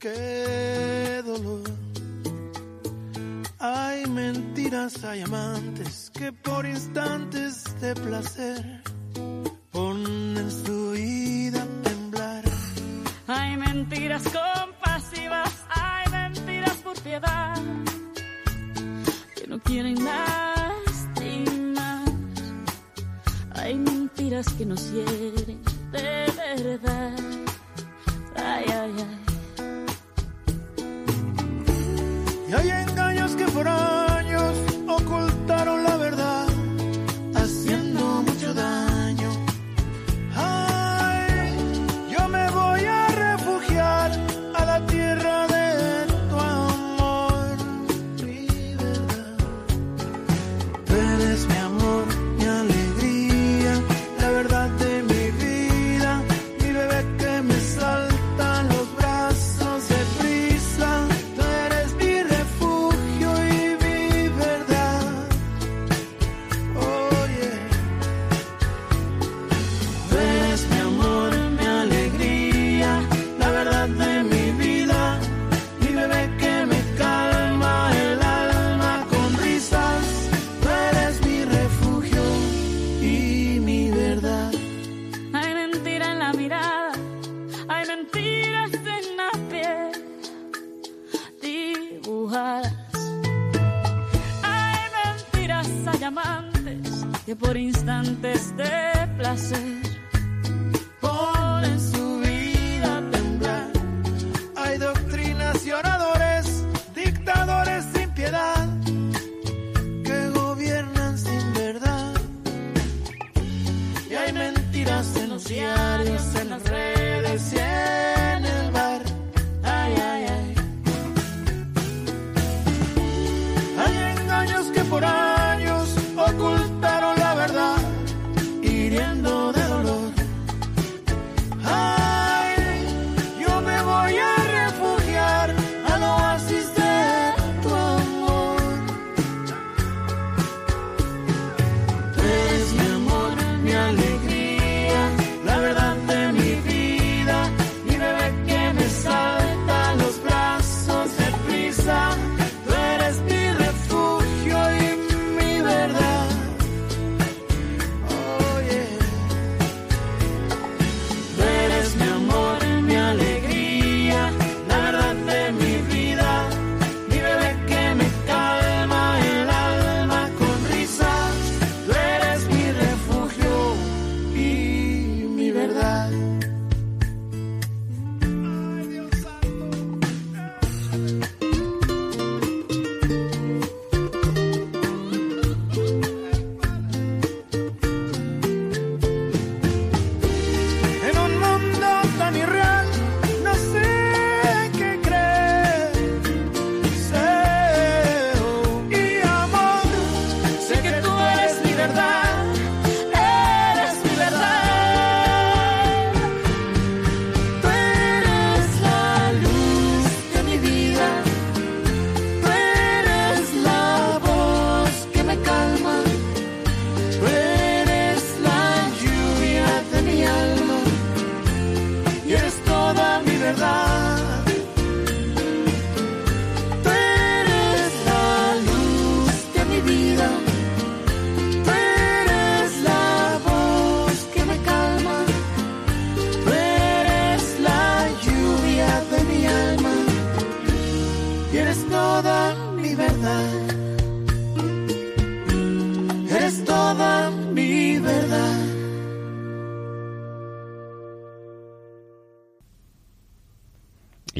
Qué dolor. Hay mentiras, hay amantes que por instantes de placer ponen su vida a temblar. Hay mentiras compasivas, hay mentiras por piedad que no quieren lastimar. Hay mentiras que nos hieren de verdad. Ay, ay, ay. Y hay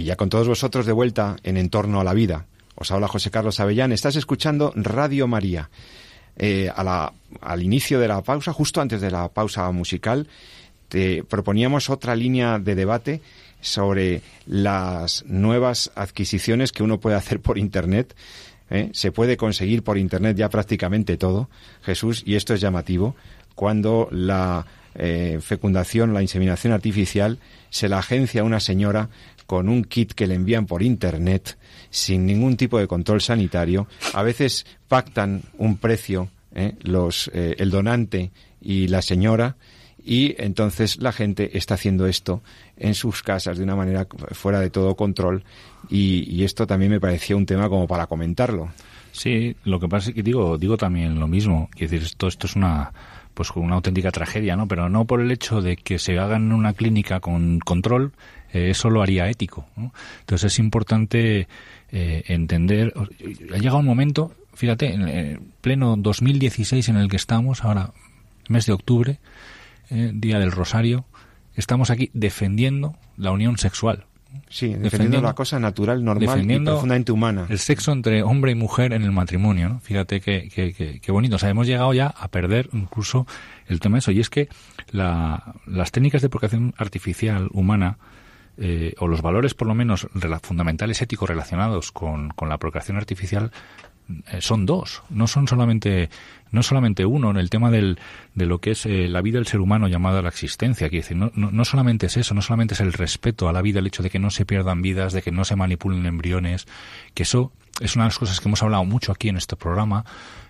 ya con todos vosotros de vuelta en Entorno a la Vida. Os habla José Carlos Avellán. Estás escuchando Radio María. Eh, al inicio de la pausa, justo antes de la pausa musical, te proponíamos otra línea de debate sobre las nuevas adquisiciones que uno puede hacer por Internet. ¿eh? Se puede conseguir por Internet ya prácticamente todo, Jesús, y esto es llamativo, cuando la eh, fecundación, la inseminación artificial, se la agencia a una señora con un kit que le envían por Internet sin ningún tipo de control sanitario. A veces pactan un precio, ¿eh? los, eh, el donante y la señora, y entonces la gente está haciendo esto en sus casas de una manera fuera de todo control y, y esto también me parecía un tema como para comentarlo. Sí, lo que pasa es que digo, digo también lo mismo. Quiero decir, esto, esto es una, pues una auténtica tragedia, ¿no? Pero no por el hecho de que se haga en una clínica con control, eh, eso lo haría ético. ¿no? Entonces es importante eh, entender. Ha llegado un momento, fíjate, en el pleno 2016 en el que estamos, ahora mes de octubre, eh, día del Rosario, estamos aquí defendiendo la unión sexual. Sí, defendiendo, la cosa natural, normal defendiendo y profundamente humana. El sexo entre hombre y mujer en el matrimonio, ¿no? Fíjate qué que, que, que bonito. O sea, hemos llegado ya a perder incluso el tema de eso. Y es que la, las técnicas de procreación artificial humana, eh, o los valores por lo menos fundamentales éticos relacionados con, con la procreación artificial, eh, son dos, no son solamente no solamente uno en el tema del, de lo que es eh, la vida del ser humano llamada la existencia, quiere decir, no, no, no solamente es eso, no solamente es el respeto a la vida, el hecho de que no se pierdan vidas, de que no se manipulen embriones, que eso es una de las cosas que hemos hablado mucho aquí en este programa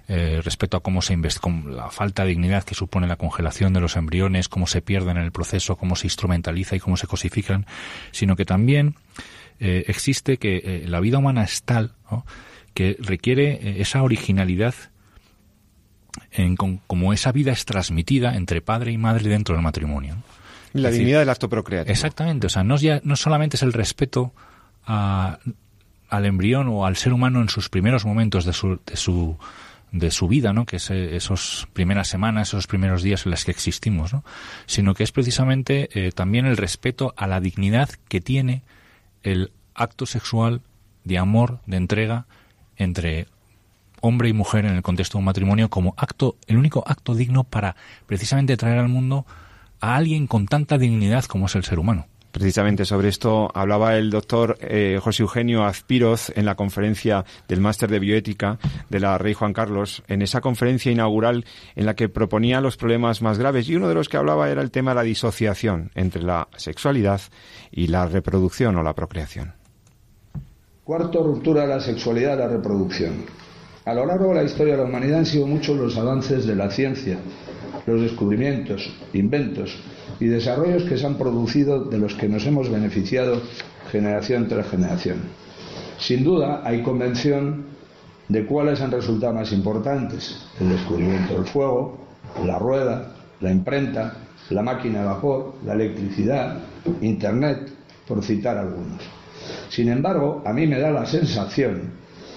eh, respecto a cómo se investiga, la falta de dignidad que supone la congelación de los embriones, cómo se pierden en el proceso, cómo se instrumentaliza y cómo se cosifican, sino que también eh, existe que eh, la vida humana es tal ¿no? que requiere esa originalidad en con- como esa vida es transmitida entre padre y madre dentro del matrimonio. la Es decir, dignidad del acto procreativo. Exactamente, o sea, no, ya, no solamente es el respeto a- al embrión o al ser humano en sus primeros momentos de su, de su, de su vida, ¿no? que es eh, esas primeras semanas, esos primeros días en los que existimos, ¿no? sino que es precisamente eh, también el respeto a la dignidad que tiene el acto sexual de amor, de entrega entre hombre y mujer en el contexto de un matrimonio como acto, el único acto digno para precisamente traer al mundo a alguien con tanta dignidad como es el ser humano. Precisamente sobre esto hablaba el doctor eh, José Eugenio Azpiroz en la conferencia del Máster de Bioética de la Rey Juan Carlos, en esa conferencia inaugural en la que proponía los problemas más graves. Y uno de los que hablaba era el tema de la disociación entre la sexualidad y la reproducción o la procreación. Cuarto, ruptura de la sexualidad y la reproducción. A lo largo de la historia de la humanidad han sido muchos los avances de la ciencia, los descubrimientos, inventos y desarrollos que se han producido de los que nos hemos beneficiado generación tras generación. Sin duda hay convención de cuáles han resultado más importantes. El descubrimiento del fuego, la rueda, la imprenta, la máquina de vapor, la electricidad, Internet, por citar algunos. Sin embargo, a mí me da la sensación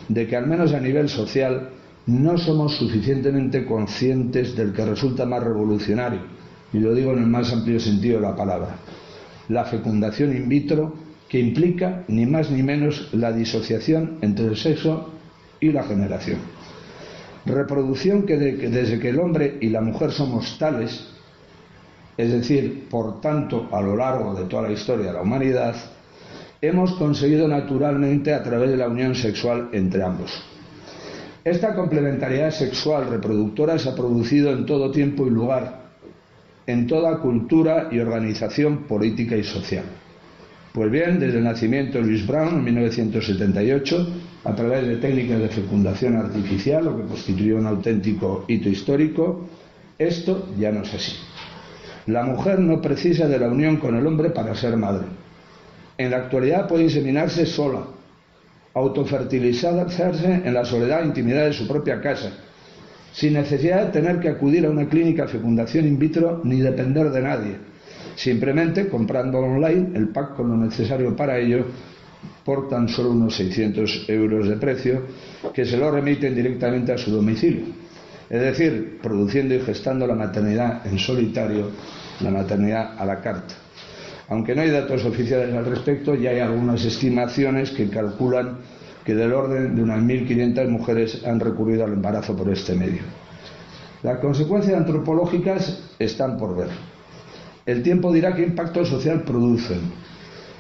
de que al menos a nivel social no somos suficientemente conscientes del que resulta más revolucionario, y lo digo en el más amplio sentido de la palabra, la fecundación in vitro que implica ni más ni menos la disociación entre el sexo y la generación. Reproducción que, que desde que el hombre y la mujer somos tales, es decir, por tanto, a lo largo de toda la historia de la humanidad, hemos conseguido naturalmente a través de la unión sexual entre ambos. Esta complementariedad sexual reproductora se ha producido en todo tiempo y lugar, en toda cultura y organización política y social. Pues bien, desde el nacimiento de Louis Brown en 1978, a través de técnicas de fecundación artificial, lo que constituyó un auténtico hito histórico, esto ya no es así. La mujer no precisa de la unión con el hombre para ser madre. En la actualidad puede inseminarse sola, autofertilizarse en la soledad e intimidad de su propia casa, sin necesidad de tener que acudir a una clínica de fecundación in vitro ni depender de nadie, simplemente comprando online el pack con lo necesario para ello por tan solo unos 600 euros de precio que se lo remiten directamente a su domicilio. Es decir, produciendo y gestando la maternidad en solitario, la maternidad a la carta. Aunque no hay datos oficiales al respecto, ya hay algunas estimaciones que calculan que del orden de unas 1.500 mujeres han recurrido al embarazo por este medio. Las consecuencias antropológicas están por ver. El tiempo dirá qué impacto social producen.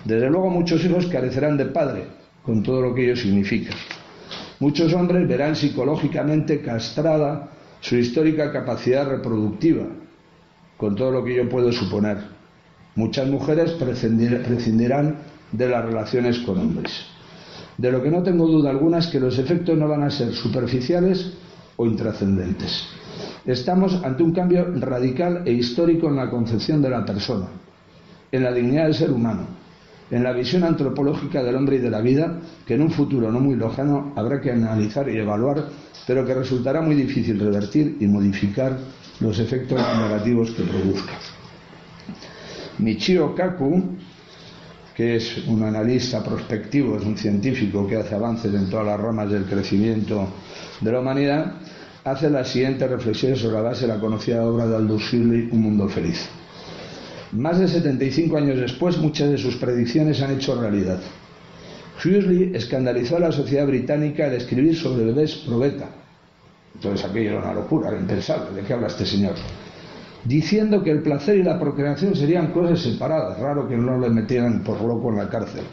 Desde luego muchos hijos carecerán de padre, con todo lo que ello significa. Muchos hombres verán psicológicamente castrada su histórica capacidad reproductiva, con todo lo que ello puede suponer. Muchas mujeres prescindirán de las relaciones con hombres. De lo que no tengo duda alguna es que los efectos no van a ser superficiales o intrascendentes. Estamos ante un cambio radical e histórico en la concepción de la persona, en la dignidad del ser humano, en la visión antropológica del hombre y de la vida, que en un futuro no muy lejano habrá que analizar y evaluar, pero que resultará muy difícil revertir y modificar los efectos negativos que produzca. Michio Kaku, que es un analista prospectivo, es un científico que hace avances en todas las ramas del crecimiento de la humanidad, hace la siguiente reflexión sobre la base de la conocida obra de Aldous Huxley, Un mundo feliz. Más de 75 años después, muchas de sus predicciones han hecho realidad. Huxley escandalizó a la sociedad británica al escribir sobre bebés probeta. Entonces aquello era una locura, era impensable. ¿De qué habla este señor? Diciendo que el placer y la procreación serían cosas separadas, raro que no le metieran por loco en la cárcel,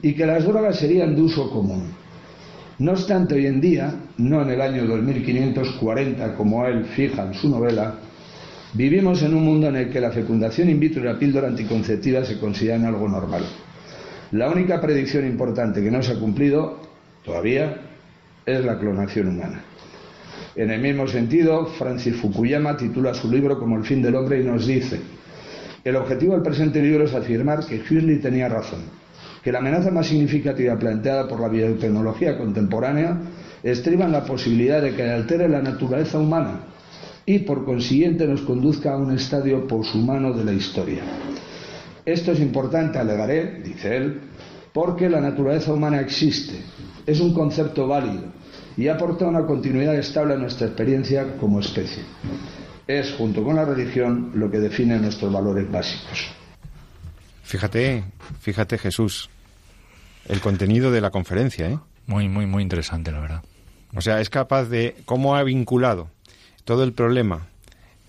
y que las drogas serían de uso común. No obstante, hoy en día, no en el año 2540 como él fija en su novela, vivimos en un mundo en el que la fecundación in vitro y la píldora anticonceptiva se consideran algo normal. La única predicción importante que no se ha cumplido todavía es la clonación humana. En el mismo sentido, Francis Fukuyama titula su libro como El fin del hombre y nos dice, el objetivo del presente libro es afirmar que Huxley tenía razón, que la amenaza más significativa planteada por la biotecnología contemporánea estriba en la posibilidad de que altere la naturaleza humana y por consiguiente nos conduzca a un estadio poshumano de la historia. Esto es importante, alegaré, dice él, porque la naturaleza humana existe, es un concepto válido y aporta una continuidad estable a nuestra experiencia como especie. Es, junto con la religión, lo que define nuestros valores básicos. Fíjate, fíjate Jesús, el contenido de la conferencia, ¿eh? Muy, muy, muy interesante, la verdad. O sea, es capaz de cómo ha vinculado todo el problema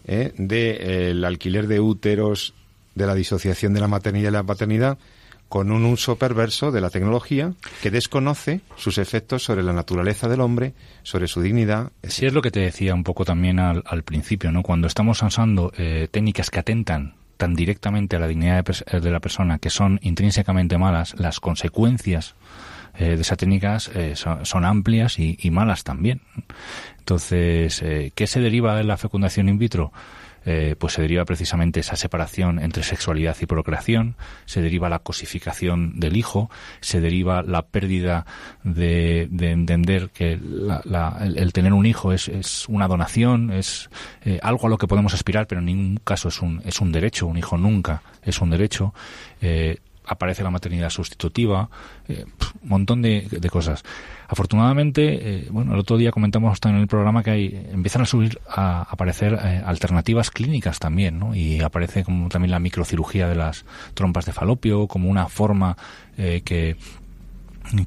¿eh? del alquiler de úteros, de la disociación de la maternidad y la paternidad, con un uso perverso de la tecnología que desconoce sus efectos sobre la naturaleza del hombre, sobre su dignidad. Sí, es lo que te decía un poco también al, al principio, ¿no? Cuando estamos usando eh, técnicas que atentan tan directamente a la dignidad de, de, la persona, que son intrínsecamente malas, las consecuencias eh, de esas técnicas eh, son, amplias y, malas también. Entonces, eh, ¿qué se deriva de la fecundación in vitro? Eh, pues se deriva precisamente esa separación entre sexualidad y procreación, se deriva la cosificación del hijo, se deriva la pérdida de, de entender que la, el, tener un hijo es, es una donación, es eh, algo a lo que podemos aspirar, pero en ningún caso es un, es un derecho, un hijo nunca es un derecho. Eh, aparece la maternidad sustitutiva, eh, un montón de, cosas. Afortunadamente, eh, bueno, el otro día comentamos también en el programa que hay, empiezan a subir, a aparecer eh, alternativas clínicas también, ¿no? Y aparece como también la microcirugía de las trompas de falopio, como una forma eh, que,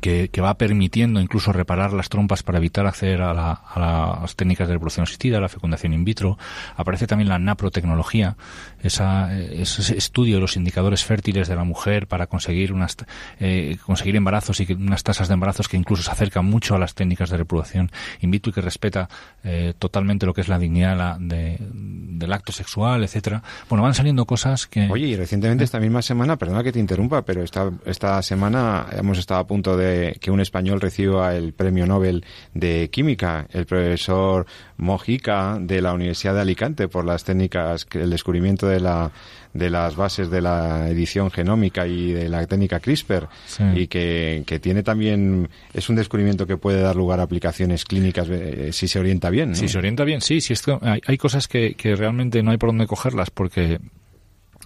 que, que, va permitiendo incluso reparar las trompas para evitar acceder a, la, a, las técnicas de reproducción asistida, la fecundación in vitro. Aparece también la naprotecnología, esa, ese estudio de los indicadores fértiles de la mujer para conseguir unas, eh, conseguir embarazos y que, unas tasas de embarazos que incluso se acercan mucho a las técnicas de reproducción in vitro y que respeta eh, totalmente lo que es la dignidad de la, de, del acto sexual, etcétera. Bueno, van saliendo cosas que... Oye, y recientemente esta misma semana, perdona que te interrumpa, pero esta, esta semana hemos estado a punto de que un español reciba el premio Nobel de Química, el profesor Mojica de la Universidad de Alicante por las técnicas, el descubrimiento de la de las bases de la edición genómica y de la técnica CRISPR Sí. y que, que tiene también es un descubrimiento que puede dar lugar a aplicaciones clínicas eh, si se orienta bien. ¿no? Si se orienta bien, sí. Si esto, hay, hay cosas que, que realmente no hay por dónde cogerlas porque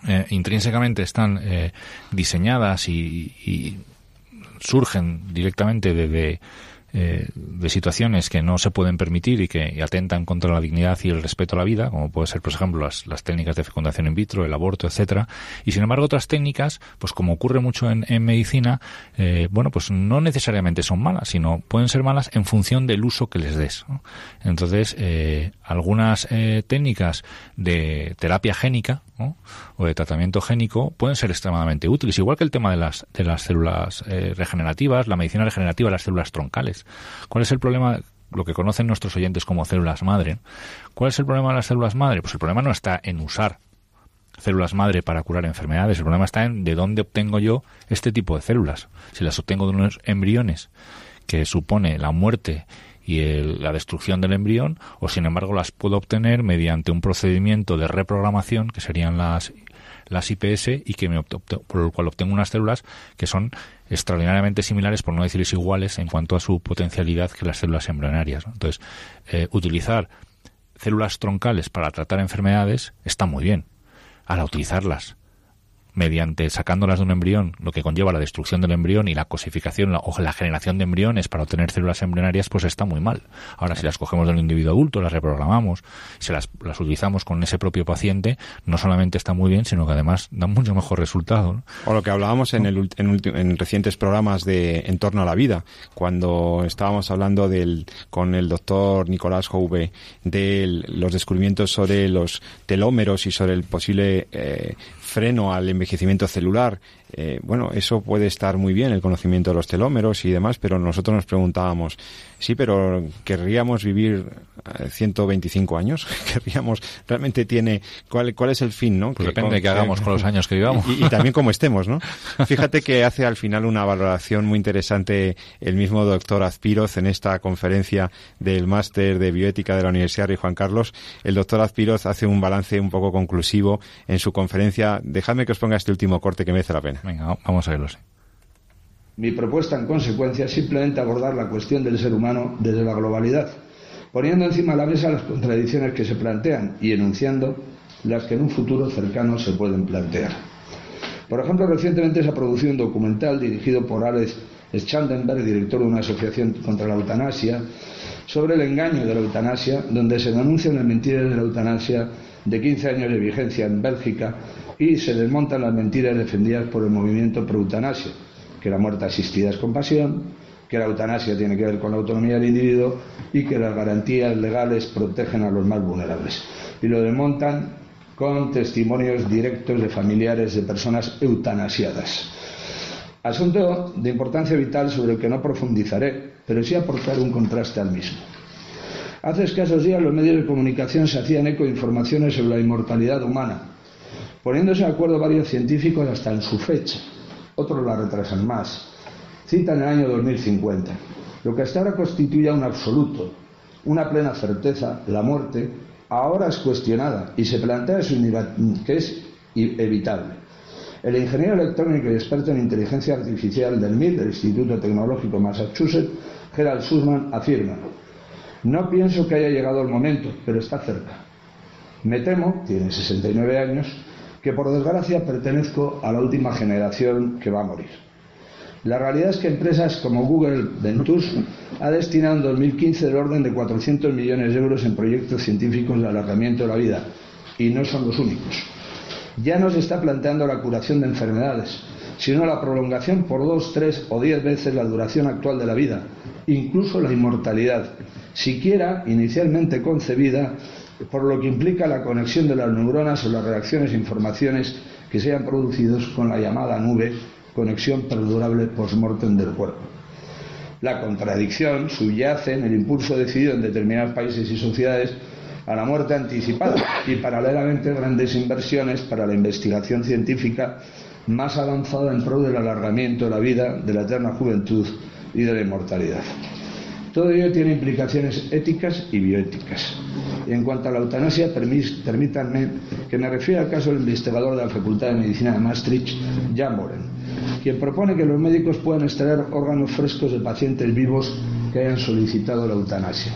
eh, intrínsecamente están eh, diseñadas y, y surgen directamente de, eh, de situaciones que no se pueden permitir y que atentan contra la dignidad y el respeto a la vida, como puede ser, por ejemplo, las, las técnicas de fecundación in vitro, el aborto, etcétera. Y sin embargo, otras técnicas, pues como ocurre mucho en, en medicina, eh, bueno, pues no necesariamente son malas, sino pueden ser malas en función del uso que les des. Entonces, eh, algunas eh, técnicas de terapia génica o de tratamiento génico pueden ser extremadamente útiles, igual que el tema de las, de las células eh, regenerativas, la medicina regenerativa, las células troncales. ¿Cuál es el problema? Lo que conocen nuestros oyentes como células madre. ¿Cuál es el problema de las células madre? Pues el problema no está en usar células madre para curar enfermedades. El problema está en de dónde obtengo yo este tipo de células. Si las obtengo de unos embriones, que supone la muerte y el- la destrucción del embrión, o sin embargo las puedo obtener mediante un procedimiento de reprogramación, que serían las las IPS y que me por el cual obtengo unas células que son extraordinariamente similares, por no decirles iguales, en cuanto a su potencialidad que las células embrionarias. Entonces, eh, utilizar células troncales para tratar enfermedades está muy bien. Ahora, utilizarlas mediante sacándolas de un embrión, lo que conlleva la destrucción del embrión y la cosificación la- o la generación de embriones para obtener células embrionarias, pues está muy mal. Ahora, si las cogemos del individuo adulto, las reprogramamos, si las, las utilizamos con ese propio paciente, no solamente está muy bien, sino que además da mucho mejor resultado. ¿no? O lo que hablábamos en, el, en, ulti- en recientes programas de En torno a la vida, cuando estábamos hablando del, con el doctor Nicolás Jouve de los descubrimientos sobre los telómeros y sobre el posible eh, freno al envejecimiento celular. Eh, bueno, eso puede estar muy bien, el conocimiento de los telómeros y demás, pero nosotros nos preguntábamos, sí, pero ¿querríamos vivir 125 años? [laughs] ¿Querríamos, realmente tiene, cuál, cuál es el fin, no? Pues Que depende de qué hagamos con los años que vivamos. y, y también como [laughs] estemos, ¿no? Fíjate que hace al final una valoración muy interesante el mismo doctor Azpiroz en esta conferencia del máster de bioética de la Universidad Rey Juan Carlos. El doctor Azpiroz hace un balance un poco conclusivo en su conferencia. Dejadme que os ponga este último corte que merece la pena. Venga, va- vamos a verlo. sí. Mi propuesta, en consecuencia, es simplemente abordar la cuestión del ser humano desde la globalidad, poniendo encima de la mesa las contradicciones que se plantean y enunciando las que en un futuro cercano se pueden plantear. Por ejemplo, recientemente se ha producido un documental dirigido por Alex Schandenberg, director de una asociación contra la eutanasia, sobre el engaño de la eutanasia, donde se denuncian las mentiras de la eutanasia de 15 años de vigencia en Bélgica y se desmontan las mentiras defendidas por el movimiento pro-eutanasia, que la muerte asistida es compasión, que la eutanasia tiene que ver con la autonomía del individuo y que las garantías legales protegen a los más vulnerables. Y lo desmontan con testimonios directos de familiares de personas eutanasiadas. Asunto de importancia vital sobre el que no profundizaré, pero sí aportar un contraste al mismo. Hace escasos días los medios de comunicación se hacían eco de informaciones sobre la inmortalidad humana, poniéndose de acuerdo varios científicos hasta en su fecha. Otros la retrasan más. Citan el año 2050. Lo que hasta ahora constituía un absoluto, una plena certeza, la muerte, ahora es cuestionada y se plantea que es evitable. El ingeniero electrónico y experto en inteligencia artificial del MIT, del Instituto Tecnológico Massachusetts, Gerald Sussman, afirma, no pienso que haya llegado el momento, pero está cerca. Me temo, tiene 69 años, que por desgracia pertenezco a la última generación que va a morir. La realidad es que empresas como Google Ventures ha destinado en 2015 del orden de 400 millones de euros en proyectos científicos de alargamiento de la vida. Y no son los únicos. Ya no se está planteando la curación de enfermedades, sino la prolongación por dos, tres o diez veces la duración actual de la vida, incluso la inmortalidad, siquiera inicialmente concebida por lo que implica la conexión de las neuronas o las reacciones e informaciones que se hayan producido con la llamada nube, conexión perdurable post-mortem del cuerpo. La contradicción subyace en el impulso decidido en determinados países y sociedades a la muerte anticipada y paralelamente grandes inversiones para la investigación científica más avanzada en pro del alargamiento de la vida, de la eterna juventud y de la inmortalidad. Todo ello tiene implicaciones éticas y bioéticas. Y en cuanto a la eutanasia, permítanme que me refiera al caso del investigador de la Facultad de Medicina de Maastricht, Jan Boren, quien propone que los médicos puedan extraer órganos frescos de pacientes vivos que hayan solicitado la eutanasia.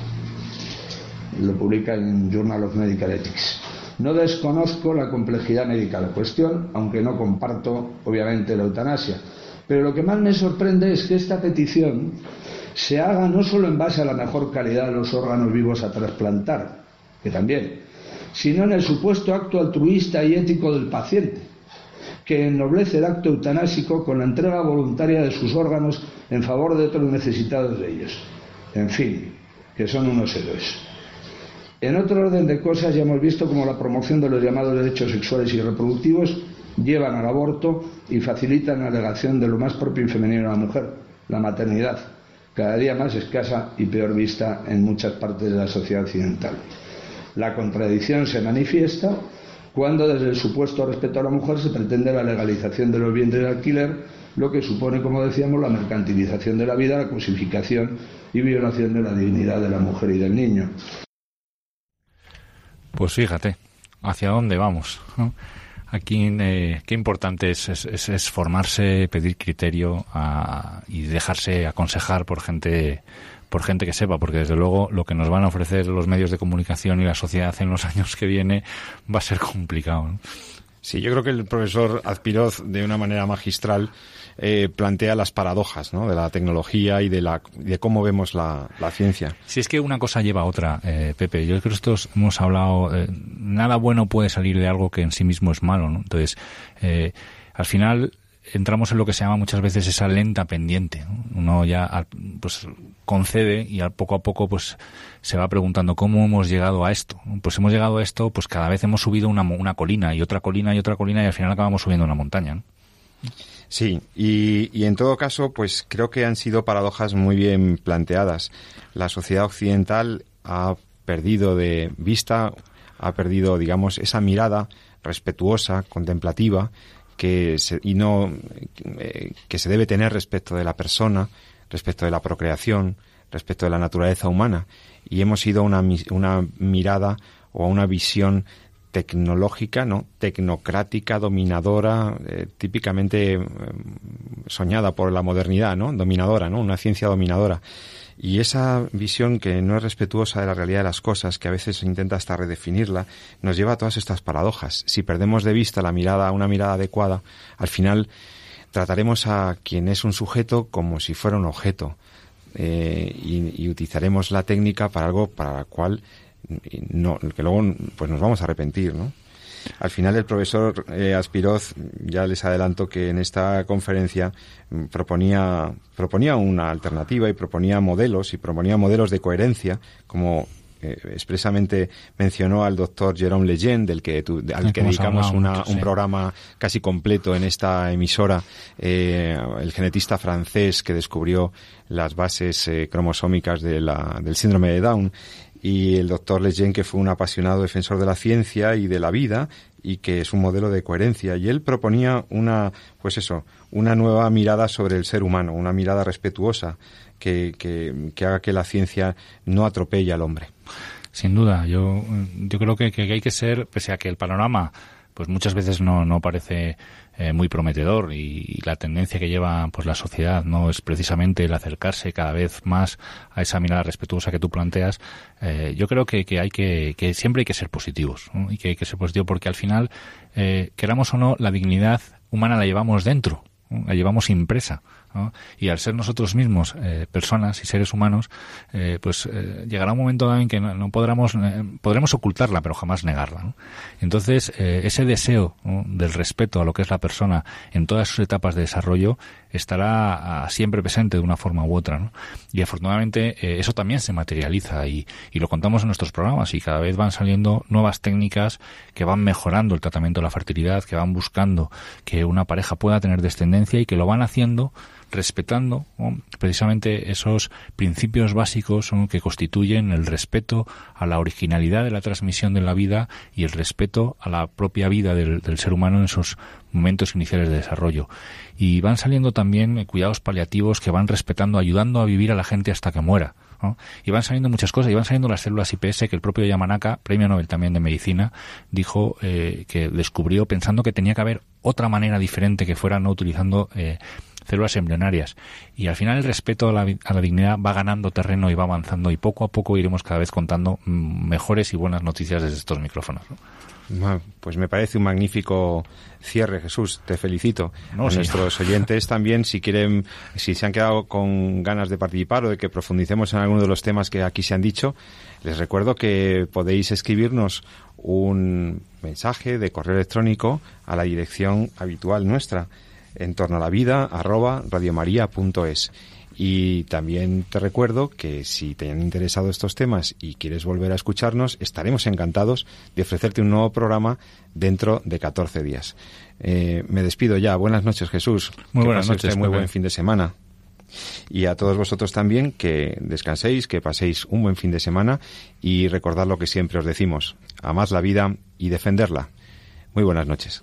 Lo publica en Journal of Medical Ethics. No desconozco la complejidad médica de la cuestión, aunque no comparto, obviamente, la eutanasia. Pero lo que más me sorprende es que esta petición se haga no solo en base a la mejor calidad de los órganos vivos a trasplantar, que también, sino en el supuesto acto altruista y ético del paciente, que ennoblece el acto eutanásico con la entrega voluntaria de sus órganos en favor de otros necesitados de ellos. En fin, que son unos héroes. En otro orden de cosas ya hemos visto cómo la promoción de los llamados derechos sexuales y reproductivos llevan al aborto y facilitan la alegación de lo más propio y femenino de la mujer, la maternidad, cada día más escasa y peor vista en muchas partes de la sociedad occidental. La contradicción se manifiesta cuando desde el supuesto respeto a la mujer se pretende la legalización de los bienes de alquiler, lo que supone, como decíamos, la mercantilización de la vida, la cosificación y violación de la dignidad de la mujer y del niño. Pues fíjate, ¿hacia dónde vamos? Aquí eh, qué importante es, es, formarse, pedir criterio y dejarse aconsejar por gente por gente que sepa, porque desde luego lo que nos van a ofrecer los medios de comunicación y la sociedad en los [laughs] años que viene va a ser complicado. Sí, yo creo que el profesor Azpiroz, de una manera magistral, eh, plantea las paradojas ¿no? de la tecnología y de, la, de cómo vemos la, ciencia. Si es que una cosa lleva a otra, eh, Pepe. Yo creo que estos hemos hablado, eh, nada bueno puede salir de algo que en sí mismo es malo. ¿no? Entonces, al final entramos en lo que se llama muchas veces esa lenta pendiente. Uno ya pues concede y al poco a poco pues se va preguntando cómo hemos llegado a esto. Pues hemos llegado a esto, pues cada vez hemos subido una, una colina y otra colina y otra colina y al final acabamos subiendo una montaña. Sí, y, y, en todo caso, pues creo que han sido paradojas muy bien planteadas. La sociedad occidental ha perdido de vista, ha perdido, digamos, esa mirada respetuosa, contemplativa, que se, y no eh, que se debe tener respecto de la persona, respecto de la procreación, respecto de la naturaleza humana. Y hemos ido a una, una mirada o a una visión tecnológica, ¿no? Tecnocrática, dominadora, eh, típicamente eh, soñada por la modernidad, ¿no? Dominadora, ¿no? Una ciencia dominadora. Y esa visión que no es respetuosa de la realidad de las cosas, que a veces intenta hasta redefinirla, nos lleva a todas estas paradojas. Si perdemos de vista la mirada, una mirada adecuada, al final trataremos a quien es un sujeto como si fuera un objeto. Eh, y, utilizaremos la técnica para algo para el cual no, que luego pues nos vamos a arrepentir, ¿no? Al final el profesor eh, Aspiroz, ya les adelanto que en esta conferencia mm, proponía, proponía una alternativa y proponía modelos y proponía modelos de coherencia, como eh, expresamente mencionó al doctor Jérôme Lejeune, del que al que dedicamos un programa casi completo en esta emisora, eh, el genetista francés que descubrió las bases cromosómicas de la, del síndrome de Down y el doctor Lejeune, que fue un apasionado defensor de la ciencia y de la vida y que es un modelo de coherencia. Y él proponía una, pues eso, una nueva mirada sobre el ser humano, una mirada respetuosa que, que, haga que la ciencia no atropelle al hombre. Sin duda, yo, yo creo que, que hay que ser, pese a que el panorama pues muchas veces no, no parece eh, muy prometedor y, la tendencia que lleva pues la sociedad no es precisamente el acercarse cada vez más a esa mirada respetuosa que tú planteas. Eh, yo creo que, que hay que, que siempre hay que ser positivos y que hay que ser positivos porque al final eh, queramos o no la dignidad humana la llevamos dentro la llevamos impresa y al ser nosotros mismos eh, personas y seres humanos, eh, pues eh, llegará un momento en que no, podremos, podremos ocultarla, pero jamás negarla. Entonces, ese deseo del respeto a lo que es la persona en todas sus etapas de desarrollo estará ah, siempre presente de una forma u otra. Y afortunadamente eso también se materializa y, y lo contamos en nuestros programas y cada vez van saliendo nuevas técnicas que van mejorando el tratamiento de la fertilidad, que van buscando que una pareja pueda tener descendencia y que lo van haciendo respetando precisamente esos principios básicos que constituyen el respeto a la originalidad de la transmisión de la vida y el respeto a la propia vida del, ser humano en esos momentos iniciales de desarrollo. Y van saliendo también cuidados paliativos que van respetando, ayudando a vivir a la gente hasta que muera. Y van saliendo muchas cosas, y van saliendo las células IPS que el propio Yamanaka, premio Nobel también de medicina, dijo eh, que descubrió pensando que tenía que haber otra manera diferente que fuera no utilizando eh, células embrionarias. Y al final el respeto a la, a la, dignidad va ganando terreno y va avanzando y poco a poco iremos cada vez contando mm, mejores y buenas noticias desde estos micrófonos. Pues me parece un magnífico cierre, Jesús. Te felicito. a nuestros [laughs] oyentes también, si quieren, si se han quedado con ganas de participar o de que profundicemos en alguno de los temas que aquí se han dicho, les recuerdo que podéis escribirnos un mensaje de correo electrónico a la dirección habitual nuestra en torno a la vida arroba radiomaria.es y también te recuerdo que si te han interesado estos temas y quieres volver a escucharnos, estaremos encantados de ofrecerte un nuevo programa dentro de 14 días. Eh, me despido ya. Buenas noches, Jesús. Muy buenas noches. Muy buen fin de semana. Y a todos vosotros también que descanséis, que paséis un buen fin de semana y recordad lo que siempre os decimos, amad la vida y defenderla. Muy buenas noches.